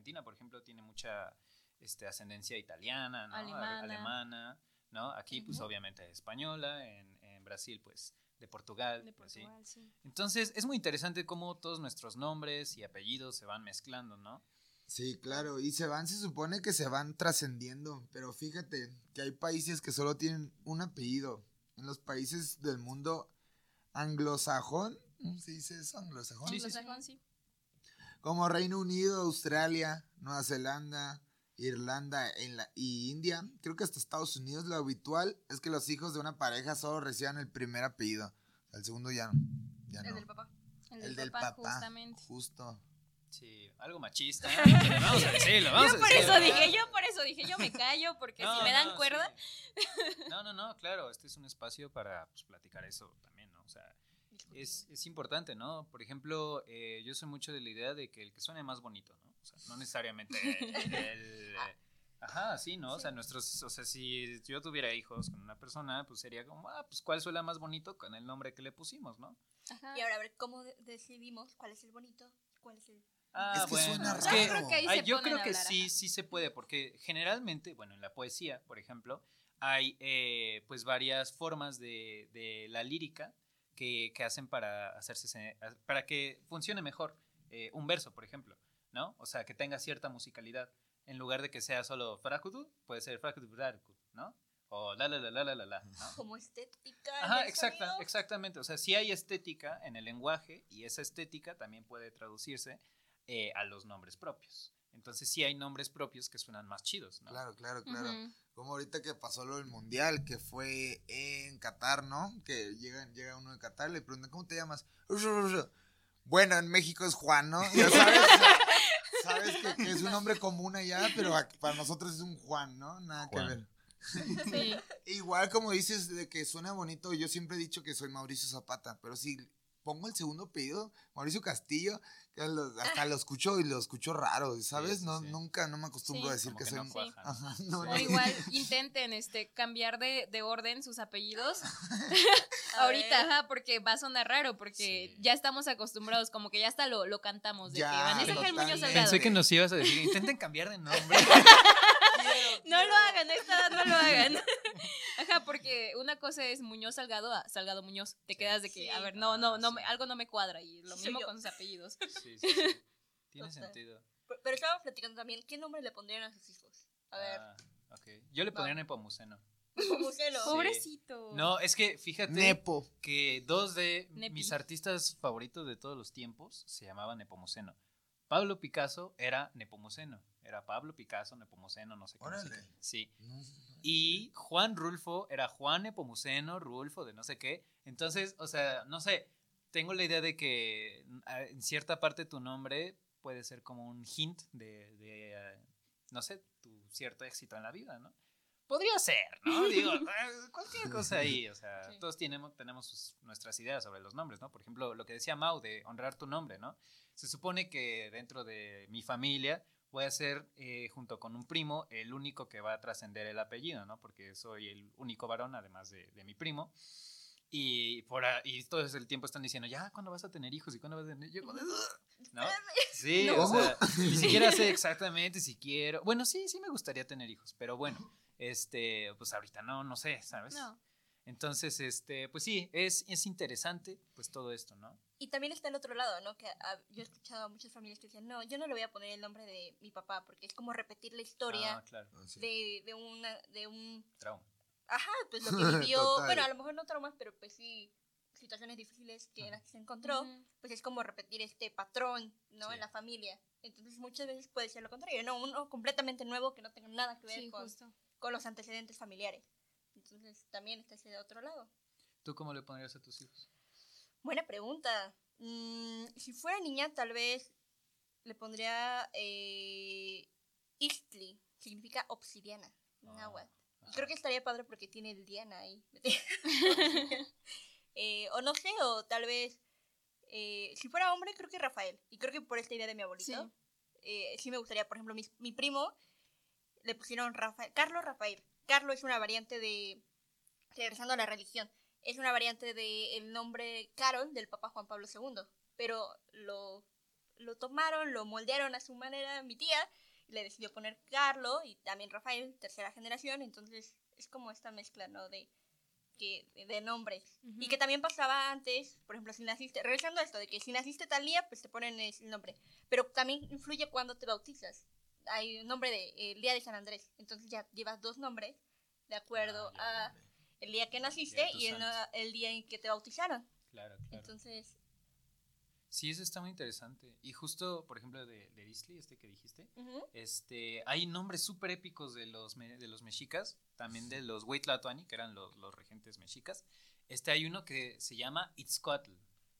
Argentina, por ejemplo, tiene mucha este, ascendencia italiana, ¿no? Alemana. Alemana, ¿no? Aquí, pues obviamente española, en, en Brasil, pues de Portugal. De así. Portugal, sí. Entonces, es muy interesante cómo todos nuestros nombres y apellidos se van mezclando, ¿no? Sí, claro, y se van, se supone que se van trascendiendo, pero fíjate que hay países que solo tienen un apellido. En los países del mundo anglosajón, ¿cómo se dice eso? Anglosajón. Sí. Anglosajón, sí. Como Reino Unido, Australia, Nueva Zelanda, Irlanda en la- y India. Creo que hasta Estados Unidos lo habitual es que los hijos de una pareja solo reciban el primer apellido. El segundo ya no. Ya El no. del papá. El, El del del papá, papá. justamente. Justo. Sí, algo machista. pero vamos a decirlo, vamos Yo a por decirlo. eso dije, yo por eso dije, yo me callo porque No, si me dan no, cuerda, sí. No, no, no, claro, este es un espacio para pues, platicar eso también, ¿no? O sea, es, es importante, ¿no? Por ejemplo, eh, yo soy mucho de la idea de que el que suene más bonito, ¿no? O sea, no necesariamente el... el- Ajá, sí, ¿no? O sea, nuestros, o sea, si yo tuviera hijos con una persona, pues sería como, ah, pues cuál suena más bonito con el nombre que le pusimos, ¿no? Ajá. Y ahora a ver cómo de- decidimos cuál es el bonito, cuál es el... Ah, Es que bueno, suena es raro. que Yo creo que ahí Ay, se yo ponen creo a que hablar, sí, ajá. sí se puede, porque generalmente, bueno, en la poesía, por ejemplo, hay eh, pues varias formas de, de la lírica que, que hacen para hacerse se- para que funcione mejor eh, un verso, por ejemplo, ¿no? O sea, que tenga cierta musicalidad. En lugar de que sea solo fracudu, puede ser fracudu, ¿no? O la la la la la la la, ¿no? [LAUGHS] Como estética. Ajá, exacta, sonido. exactamente. O sea, sí hay estética en el lenguaje y esa estética también puede traducirse eh, a los nombres propios. Entonces sí hay nombres propios que suenan más chidos, ¿no? Claro, claro, claro. Como ahorita que pasó lo del mundial, que fue en Qatar, ¿no? Que llega, llega uno de Qatar, le preguntan, ¿cómo te llamas? Bueno, en México es Juan, ¿no? Ya sabes, sabes que, que es un nombre común allá, pero para nosotros es un Juan, ¿no? Nada Juan. que ver. Sí. Igual como dices de que suena bonito, yo siempre he dicho que soy Mauricio Zapata, pero si pongo el segundo apellido, Mauricio Castillo, que lo- hasta lo escucho y lo escucho raro, ¿sabes? Sí, sí, no, sí. nunca, no me acostumbro Sí. a decir que, que soy no un- cuaja, [LAUGHS] ¿no? Ajá, no, O no. igual [LAUGHS] intenten este cambiar de, de orden sus apellidos. [LAUGHS] Ahorita, ajá, porque va a sonar raro, porque Sí. ya estamos acostumbrados, como que ya hasta lo, lo cantamos, de Ya, que Vanessa Muñoz. Pensé que nos ibas a decir, intenten cambiar de nombre. No lo hagan, esta edad no lo hagan. Ajá, porque una cosa es Muñoz Salgado a Salgado Muñoz. Te quedas de que, Sí. a ver, no, no, no, Ah, me- sí. algo no me cuadra. Y lo mismo con sus apellidos. [LAUGHS] Sí, sí, sí. Tiene sentido. Pero, estábamos platicando también, ¿qué nombre le pondrían a sus hijos? A ver, Ah, ok. Yo le pondría Nepomuceno. Sí. Pobrecito. No, es que fíjate Nepo. que dos de Nepi. mis artistas favoritos de todos los tiempos se llamaban Nepomuceno. Pablo Picasso era Nepomuceno. Era Pablo Picasso, Nepomuceno, no sé se Órale. Sí. No, Y Juan Rulfo era Juan Nepomuceno, Rulfo, de no sé qué. Entonces, o sea, no sé, tengo la idea de que mm, a- en cierta parte tu nombre puede ser como un hint de, de, eh, no sé, tu cierto éxito en la vida, ¿no? Podría ser, ¿no? [LAUGHS] Digo, eh, cualquier cosa ahí, o sea, Sí. todos tenemos, tenemos sus- nuestras ideas sobre los nombres, ¿no? Por ejemplo, lo que decía Mau de honrar tu nombre, ¿no? Se supone que dentro de mi familia voy a ser, eh, junto con un primo, el único que va a trascender el apellido, ¿no? Porque soy el único varón, además de, de mi primo. Y, por y todo el tiempo están diciendo, ya, ¿cuándo vas a tener hijos? ¿Y cuándo vas a tener? Yo, ¿cuándo? ¿No? [LAUGHS] Sí, No. o sea, ni siquiera sé exactamente si quiero. Bueno, sí, sí me gustaría tener hijos, pero bueno, este, pues ahorita no, no sé, ¿sabes? No. Entonces, este, pues sí, es, es interesante, pues todo esto, ¿no? Y también está el otro lado, ¿no? Que ah, yo he escuchado a muchas familias que decían, no, yo no le voy a poner el nombre de mi papá porque es como repetir la historia Ah, claro, no, sí. de, de, una, de un... trauma. Ajá, pues lo [LAUGHS] que vivió, bueno, a lo mejor no traumas, pero pues sí, situaciones difíciles que en las que se encontró, Ujú. pues es como repetir este patrón, ¿no? Sí. En la familia. Entonces muchas veces puede ser lo contrario, ¿no? Uno completamente nuevo que no tenga nada que ver Sí, con, con los antecedentes familiares. Entonces también está ese otro lado. ¿Tú cómo le pondrías a tus hijos? Buena pregunta. Mm, si fuera niña, tal vez le pondría eh, Ixtli, significa obsidiana, en Ah, náhuatl. Y ajá. creo que estaría padre porque tiene el Diana ahí. [LAUGHS] Eh, o no sé, o tal vez, eh, si fuera hombre, creo que Rafael. Y creo que por esta idea de mi abuelito, Sí. eh, sí me gustaría, por ejemplo, mi, mi primo le pusieron Rafael, Carlos Rafael. Carlos es una variante de, regresando a la religión, es una variante del nombre Carol del Papa Juan Pablo II. Pero lo, lo tomaron, lo moldearon a su manera mi tía, y le decidió poner Carlo y también Rafael, tercera generación. Entonces es como esta mezcla, ¿no? De que de nombres. Y que también pasaba antes, por ejemplo, si naciste, regresando a esto, de que si naciste tal día, pues te ponen el nombre. Pero también influye cuando te bautizas. Hay un nombre de eh, el día de San Andrés, entonces ya llevas dos nombres de acuerdo Ah, a el día que naciste y el, el día en que te bautizaron. Claro, claro. Entonces, Sí, eso está muy interesante. Y justo, por ejemplo, de, de Disley, este que dijiste, ujú. este, hay nombres súper épicos de los, me- de los mexicas, también de los Huitlatoani, que eran los, los regentes mexicas. Este hay uno que se llama Itzcoatl,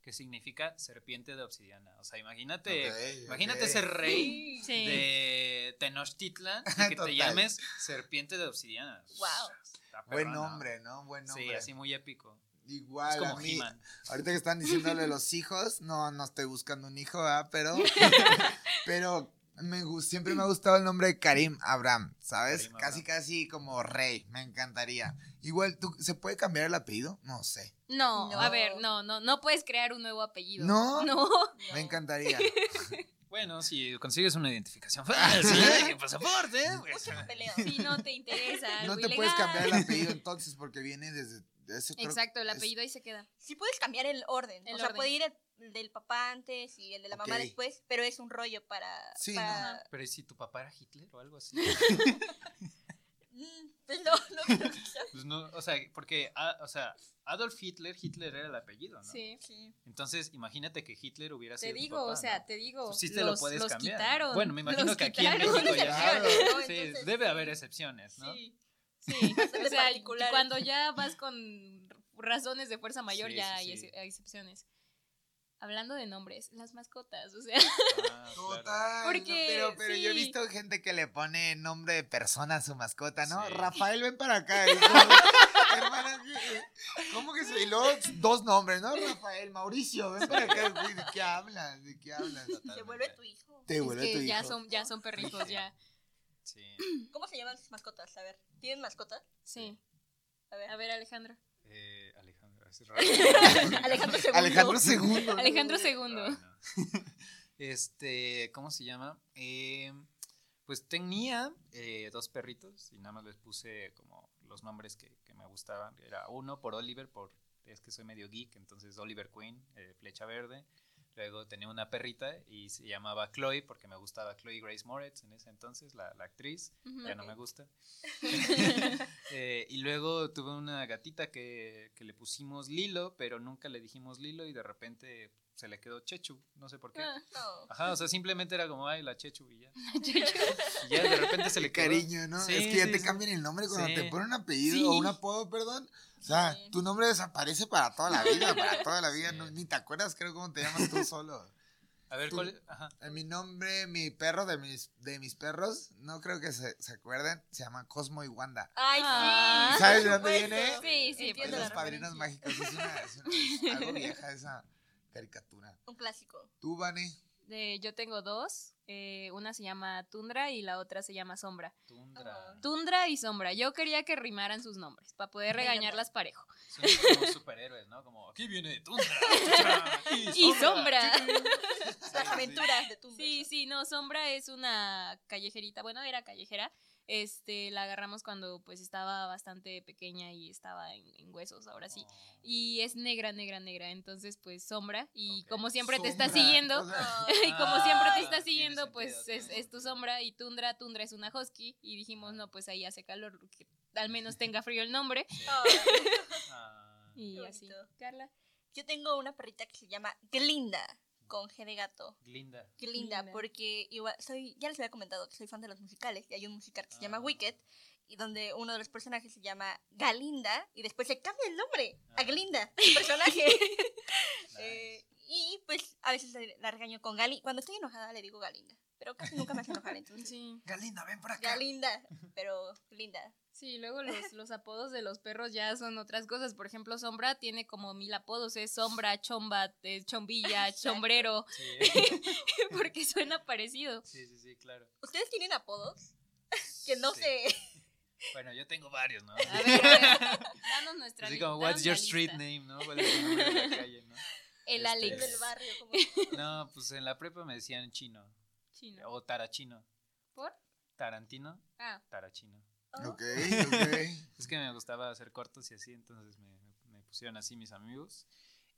que significa serpiente de obsidiana. O sea, imagínate, Ok, imagínate ok. ser rey Sí. de Tenochtitlan y que te [LAUGHS] llames serpiente de obsidiana. Wow. Está Buen nombre, ¿no? Buen nombre. Sí, así muy épico. Igual, es como a mí, ahorita que están [LAUGHS] diciéndole los hijos, no, no estoy buscando un hijo, ¿verdad? Pero, [LAUGHS] pero me, gus- siempre me ha [LAUGHS] gustado el nombre de Karim Abraham, ¿sabes? Karim Casi, Abraham. casi como rey, me encantaría. Igual, ¿tú, ¿se puede cambiar el apellido? No sé, No, No. a ver, no, no, no puedes crear un nuevo apellido. ¿No? No. me encantaría. Bueno, si consigues una identificación falsa, y pasaporte, [LAUGHS] pues, Mucho papeleo. Si no te interesa. [LAUGHS] No te puedes cambiar el [LAUGHS] apellido entonces porque viene desde... Eso creo- Exacto, el es- apellido ahí se queda. Sí puedes cambiar el orden. El o sea, orden. puede ir el, el del papá antes y el de la mamá después, pero es un rollo para... Sí, para- Pero ¿y si tu papá era Hitler o algo así? Pues no, no. Pues no, o sea, porque, ah, o sea, Adolf Hitler, Hitler era el apellido, ¿no? Sí. Entonces, imagínate que Hitler hubiera Te sido tu digo, papá, o sea, ¿no? te digo. Pues sí te los, lo puedes los cambiar. quitaron. Bueno, me imagino que aquí en. México ya. Claro, ¿no? [LAUGHS] Sí, Entonces- debe haber excepciones, ¿no? Sí. Sí, o sea, [LAUGHS] cuando ya vas con razones de fuerza mayor, Sí, ya sí, sí. hay excepciones. Hablando de nombres, las mascotas, o sea, Ah. Total. Porque, pero pero yo he visto gente que le pone nombre de persona a su mascota, ¿no? Sí. Rafael, ven para acá. [LAUGHS] Y como, hermana, ¿qué- ¿cómo que se? Y luego dos nombres, ¿no? Rafael, Mauricio, ven para acá. Güey, ¿De qué hablas? ¿De qué hablas? Se vuelve tu hijo. Te es vuelve tu que hijo. ya son, ya son perrijos, ya. Sí. ¿Cómo se llaman sus mascotas? A ver, ¿tienen mascotas? Sí. A ver. A ver, Alejandro. Eh, Alejandro, es [LAUGHS] raro. Alejandro [LAUGHS] II. Alejandro II. Alejandro II. no. [LAUGHS] Este, ¿cómo se llama? Eh, pues tenía eh, dos perritos y nada más les puse como los nombres que, que me gustaban. Era uno por Oliver, por es que soy medio geek, entonces Oliver Queen, eh, Flecha Verde. Luego tenía una perrita y se llamaba Chloe porque me gustaba Chloe Grace Moretz en ese entonces, la, la actriz. Ya no me gusta. [LAUGHS] Eh, y luego tuve una gatita que, que le pusimos Lilo, pero nunca le dijimos Lilo y de repente se le quedó Chechu, no sé por qué. Ah. No. Ajá, o sea, simplemente era como, ay, la Chechu y ya. [LAUGHS] Y ya de repente se le quedó. Cariño, ¿no? Sí, es que ya sí, te sí. cambian el nombre cuando Sí. te ponen un apellido Sí. o un apodo, perdón. O sea, Sí. tu nombre desaparece para toda la vida, para toda la vida. Sí. no- ni te acuerdas, creo, cómo te llamas tú [LAUGHS] solo. A ver, Tú- ¿cuál es? Ajá. Eh, Mi nombre, mi perro de mis, de mis perros, no creo que se, se acuerden, se llama Cosmo y Wanda. Ay, Ah. sí. ¿Sabes de dónde supuesto. viene? Sí, sí, Entiendo Los padrinos mágicos. Es, una, es una- es algo vieja esa caricatura. Un clásico. Tú, Vane. De- yo tengo dos. eh, una se llama Tundra y la otra se llama Sombra. Tundra. Tundra y Sombra. Yo quería que rimaran sus nombres para poder regañarlas parejo. Son como [LAUGHS] superhéroes, ¿no? Como, aquí viene Tundra. [LAUGHS] Y Sombra. Las aventuras de tu Sí, sí, no, Sombra es una callejerita, bueno, era callejera. Este, la agarramos cuando pues estaba bastante pequeña y estaba en, en huesos, ahora sí. Y es negra, negra, negra. Entonces, pues Sombra. Y como siempre te está siguiendo, [LAUGHS] [LAUGHS] y como siempre te Ah, está siguiendo, pues es, es tu sombra y Tundra, Tundra es una husky y dijimos, no, pues ahí hace calor, que al menos tenga frío el nombre [LAUGHS] Ah, y así. Carla. Yo tengo una perrita que se llama Glinda, con G de gato. Glinda. Glinda, Glinda. porque igual soy, ya les había comentado que soy fan de los musicales y hay un musical que se llama Ah. Wicked y donde uno de los personajes se llama Galinda y después se cambia el nombre a Ah. Glinda, [LAUGHS] el personaje. Nice. Eh, y pues a veces la regaño con Gali. Cuando estoy enojada le digo Galinda, pero casi nunca me hace enojar [LAUGHS] entonces. Sí. Galinda, ven por acá. Galinda, pero linda. Sí, luego [LAUGHS] los, los apodos de los perros ya son otras cosas. Por ejemplo, Sombra tiene como mil apodos. Es Sombra, Chomba, eh, Chombilla. [LAUGHS] Chombrero, Sí. [LAUGHS] porque suena parecido. sí, sí, sí, claro. ¿Ustedes tienen apodos? Que no Sí. sé. Bueno, yo tengo varios, ¿no? A ver, danos nuestra Así como, what's your street lista. name, ¿no? ¿Cuál es tu nombre de la calle, no? El Este, Alex. Del barrio, como No, pues en la prepa me decían chino. Chino. O tarachino. ¿Por? Tarantino, Ah, tarachino. Ok, [LAUGHS] ok. Es que me gustaba hacer cortos y así, entonces me, me pusieron así mis amigos.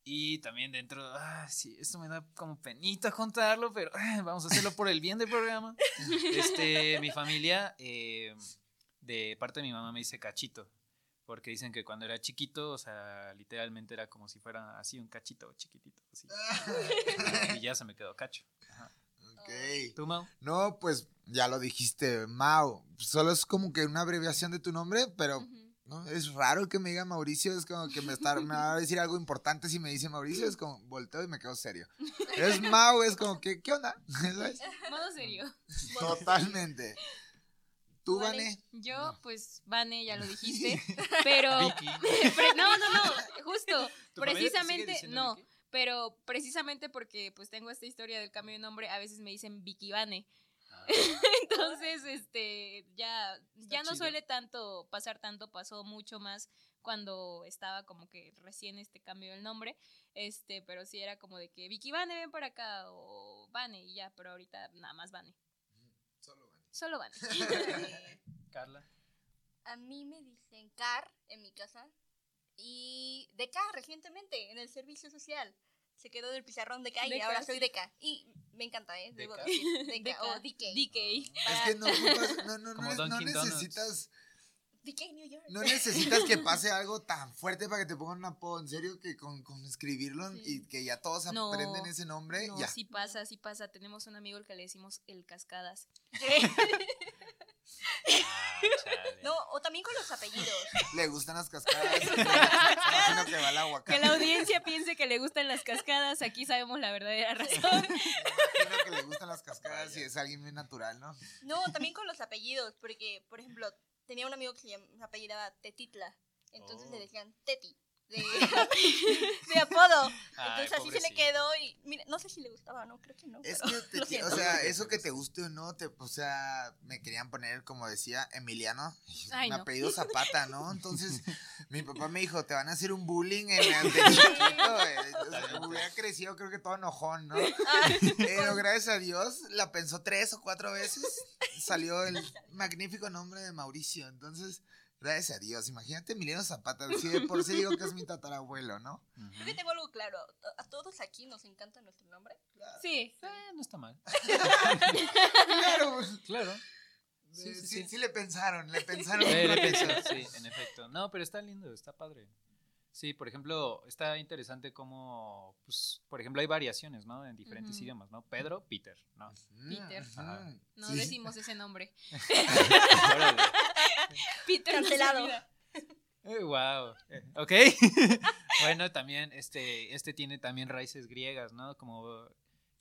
Y también dentro, ah, sí, esto me da como penita contarlo, pero ah, vamos a hacerlo por el bien del programa. Este, mi familia, eh, de parte de mi mamá, me dice cachito, porque dicen que cuando era chiquito, o sea, literalmente era como si fuera así un cachito chiquitito, así. [LAUGHS] Y ya se me quedó cacho. Ok. ¿Tú, Mau? No, pues ya lo dijiste, Mau. Solo es como que una abreviación de tu nombre, pero. ¿no? es raro que me diga Mauricio. Es como que me, está, me va a decir algo importante si me dice Mauricio. Es como volteo y me quedo serio. Es Mau, es como que, ¿qué onda? [LAUGHS] ¿Sabes? Modo serio. Totalmente. ¿Tú, Vale. Vane? Yo, pues, Vane, ya lo dijiste. [LAUGHS] Pero. [LAUGHS] No, no, no. Justo. ¿Tu familia te sigue Precisamente. No. Vicky? Pero precisamente porque pues tengo esta historia del cambio de nombre, a veces me dicen Vicky Vane. Ah, [LAUGHS] Entonces, este, ya, ya no chido. suele tanto pasar tanto, pasó mucho más cuando estaba como que recién este cambio del nombre, este, pero sí era como de que Vicky Vane ven para acá o Vane y ya, pero ahorita nada más Vane, Solo Vane. solo Vane. [LAUGHS] [LAUGHS] Carla. A mí me dicen Car en mi casa y Deca recientemente en el servicio social. Se quedó del pizarrón de K y ahora soy. Deca. Y me encanta, ¿eh? Debo decir. [LAUGHS] Deca, o DK. DK. Es que no, ocupas- no, no, no, no Dunkin' Donuts. necesitas, DK New York. no necesitas que pase [LAUGHS] algo tan fuerte para que te pongan un apodo. En serio, que con, con escribirlo Sí. y que ya todos No, aprenden ese nombre, No, ya. sí pasa, sí pasa. Tenemos un amigo al que le decimos el Cascadas. [LAUGHS] Ah. No, o también con los apellidos. Le gustan las cascadas. [LAUGHS] Imagino que va al agua Que la audiencia piense que le gustan las cascadas, aquí sabemos la verdadera razón. Imagino que le gustan las cascadas y es alguien muy natural, ¿no? No, también con los apellidos, porque, por ejemplo, tenía un amigo que se, apellidaba Tetitla, entonces Oh. le decían Teti, de, [LAUGHS] de apodo. Ay, Entonces así se le quedó y, mira, no sé si le gustaba, no, creo que no. Es que, te o sea, eso que te guste o no, te, o sea, me querían poner, como decía, Emiliano, [LAUGHS] Ay, mi no. apellido Zapata, ¿no? [LAUGHS] Entonces, mi papá me dijo, te van a hacer un bullying en el de chiquito, güey. O sea, Totalmente. hubiera crecido, creo que todo enojón, ¿no? Ah, Pero gracias a Dios, la pensó tres o cuatro veces, salió el magnífico nombre de Mauricio, entonces... Gracias a Dios, imagínate Emiliano Zapata, si de por sí digo que es mi tatarabuelo, ¿no? Ujú. creo que tengo algo claro. A todos aquí nos encanta nuestro nombre. Sí. Eh, no está mal. Claro, pues, Claro. Sí, Sí, sí, sí, sí. le pensaron, le pensaron. Eh, un le pensé, sí, en efecto. No, pero está lindo, está padre. Sí, por ejemplo, está interesante como, pues, por ejemplo, hay variaciones, ¿no? En diferentes idiomas, ¿no? Pedro, Peter, ¿no? Peter. Ajá. No Sí. decimos ese nombre. [LAUGHS] [LAUGHS] Peter Cancelado. Eh, wow. Ok. [LAUGHS] bueno, también, este, este tiene también raíces griegas, ¿no? Como,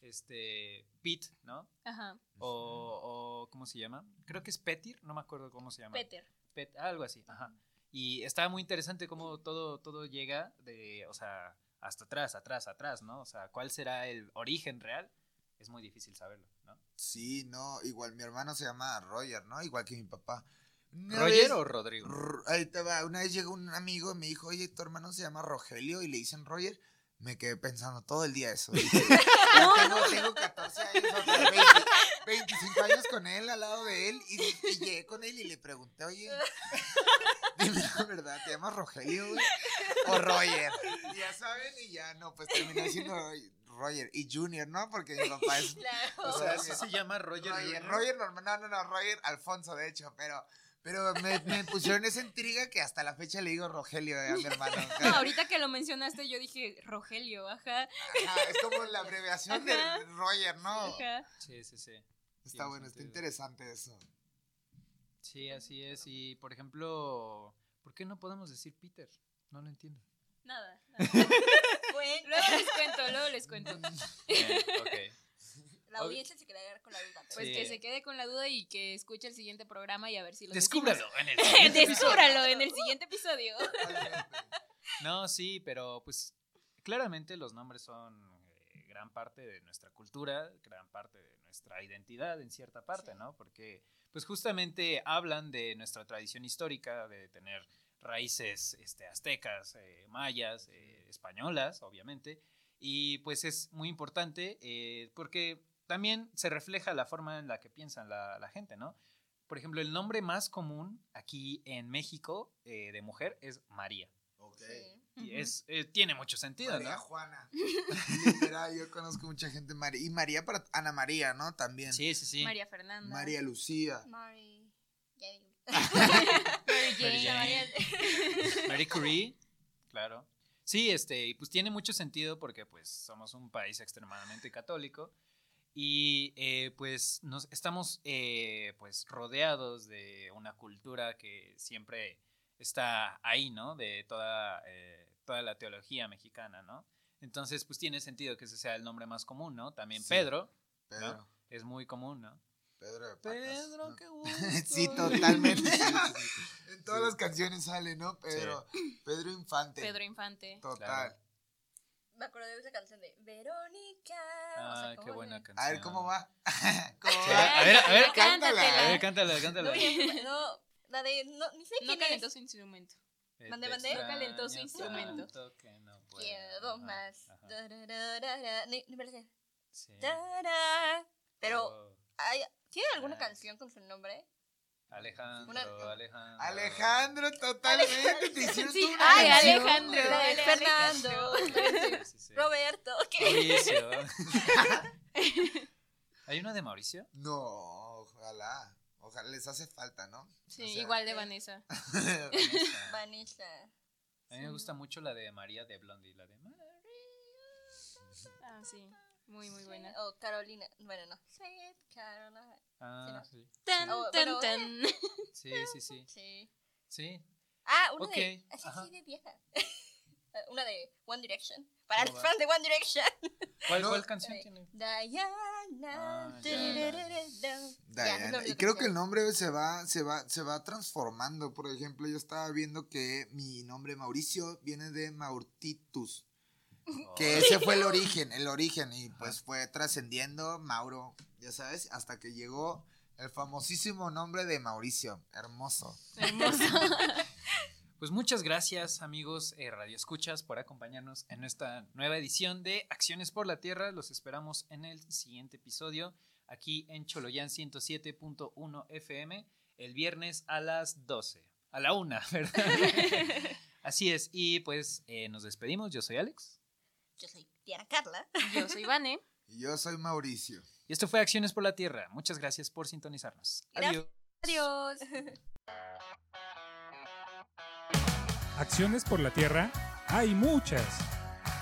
este, Pete, ¿no? Ajá. O, o, ¿cómo se llama? Creo que es Petir, no me acuerdo cómo se llama. Peter. Pet- algo así, ajá. Y está muy interesante cómo todo, todo llega de, o sea, hasta atrás, atrás, atrás, ¿no? O sea, ¿cuál será el origen real? Es muy difícil saberlo, ¿no? Sí, no, igual mi hermano se llama Roger, ¿no? Igual que mi papá. Una ¿Roger vez- o Rodrigo? Ahí te va, una vez llegó un amigo y me dijo, oye, tu hermano se llama Rogelio y le dicen Roger. Me quedé pensando todo el día eso. [LAUGHS] Dije, tengo, tengo 14 años, o sea, 20 25 años con él, al lado de él, y, y llegué con él y le pregunté, oye, [LAUGHS] dime la verdad, ¿te llamas Rogelio, güey? O Roger. Y ya saben, y ya no, pues terminé diciendo Roger y Junior, ¿no? Porque mi papá es Claro. O sea, ¿sí se llama Roger. Roger? Roger normal, no, no, no, Roger Alfonso, de hecho, pero, pero me, me pusieron esa intriga que hasta la fecha le digo Rogelio eh, a mi hermano. No, ahorita que lo mencionaste yo dije Rogelio, ajá. ajá, es como la abreviación de. Roger, ¿no? Ajá. Sí, sí, sí. Está Tiene bueno, está interesante eso. Sí, así es. Y, por ejemplo, ¿por qué no podemos decir Peter? No lo entiendo. Nada. nada. [LAUGHS] Luego les cuento, luego les cuento. Eh, ok. La audiencia se queda con la duda. Pues Sí. que se quede con la duda y que escuche el siguiente programa y a ver si lo Descúbralo en el siguiente [LAUGHS] Descúbralo en el siguiente episodio. [LAUGHS] No, sí, pero pues claramente los nombres son eh, gran parte de nuestra cultura, gran parte de nuestra identidad en cierta parte, ¿no? Porque pues justamente hablan de nuestra tradición histórica, de tener raíces este, aztecas, eh, mayas, eh, españolas, obviamente, y pues es muy importante eh, porque también se refleja la forma en la que piensan la, la gente, ¿no? por ejemplo, el nombre más común aquí en México eh, de mujer es María. Ok. Sí. Y es, eh, tiene mucho sentido, María ¿no? Juana. [LAUGHS] Literal, yo conozco mucha gente María. Y María para Ana María, ¿no? También. Sí, sí, sí. María Fernanda. María Lucía. Jane. [LAUGHS] [LAUGHS] Marie Curie, claro. Sí, este, y pues tiene mucho sentido porque pues somos un país extremadamente católico y eh, pues nos estamos eh, pues rodeados de una cultura que siempre está ahí, ¿no? De toda, eh, toda la teología mexicana, ¿no? Entonces, pues tiene sentido que ese sea el nombre más común, ¿no? También Sí. Pedro, Pedro. ¿no? Es muy común, ¿no? Pedro de Pacas, ¿no? qué [LAUGHS] gusto. Sí, totalmente. [LAUGHS] Sí, sí, sí. En todas Sí. las canciones sale, ¿no? Pedro. Pedro Infante. Pedro Infante. Total. Claro. Me acordé de esa canción de Verónica. o Ah, sea, qué ¿cómo buena canción. A ver cómo va. [LAUGHS] ¿Cómo Sí, va? a ver, a ver, Cántatela. A ver, cántala, cántala. No, no, la de. No, ni sé No quién calentó es. su instrumento. Mande, Te mande. extraño Calentó su instrumento. tanto que no puedo. Quiero más. Ni, me sé. Sí. Pero, Oh, hay- ¿tiene alguna Ah. canción con su nombre? Alejandro, Una- Alejandro. Alejandro, totalmente. Te hicieron Sí, toda una ay, Alejandro. Fernando. Sí, sí, sí. Roberto. ¿qué? Mauricio. [LAUGHS] ¿Hay una de Mauricio? No, ojalá. Ojalá les hace falta, ¿no? Sí, O sea, igual de Vanessa. [LAUGHS] Vanessa. Vanessa. A mí me gusta mucho la de María de Blondie, la de María. Ah, sí. Muy, muy buena. O Carolina. Bueno, no. Carolina. Ah, Sí, sí. Tan, Oh, tan, bueno. tan. Sí, sí, sí. [LAUGHS] Sí. Sí. Ah, una Ok, de. Así, ajá. sí, de vieja. [LAUGHS] una de One Direction. Para los fans de One Direction. [LAUGHS] ¿Cuál, cuál canción tiene? Diana. Ah, Diana. Y creo que el nombre se va, se va, se va transformando. Por ejemplo, yo estaba viendo que mi nombre Mauricio viene de Maurtitus. [LAUGHS] Que ese fue el origen, el origen. Y pues fue trascendiendo Mauro, ya sabes, hasta que llegó el famosísimo nombre de Mauricio. Hermoso. Hermoso. [LAUGHS] Pues muchas gracias, amigos eh, Radio Escuchas, por acompañarnos en esta nueva edición de Acciones por la Tierra. Los esperamos en el siguiente episodio, aquí en Choloyán 107.1 FM, el viernes a las 12. A la una, [LAUGHS] ¿verdad? Así es. Y pues eh, nos despedimos. Yo soy Alex. Yo soy Diana Carla. Yo soy Vane. [LAUGHS] Y yo soy Mauricio. Y esto fue Acciones por la Tierra. Muchas gracias por sintonizarnos. Adiós. Adiós. Acciones por la tierra hay muchas.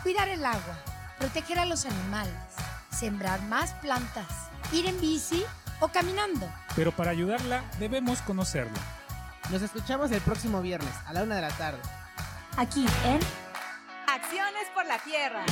Cuidar el agua, proteger a los animales, sembrar más plantas, ir en bici o caminando. Pero para ayudarla debemos conocerla. Nos escuchamos el próximo viernes a la una de la tarde. Aquí en Por la tierra.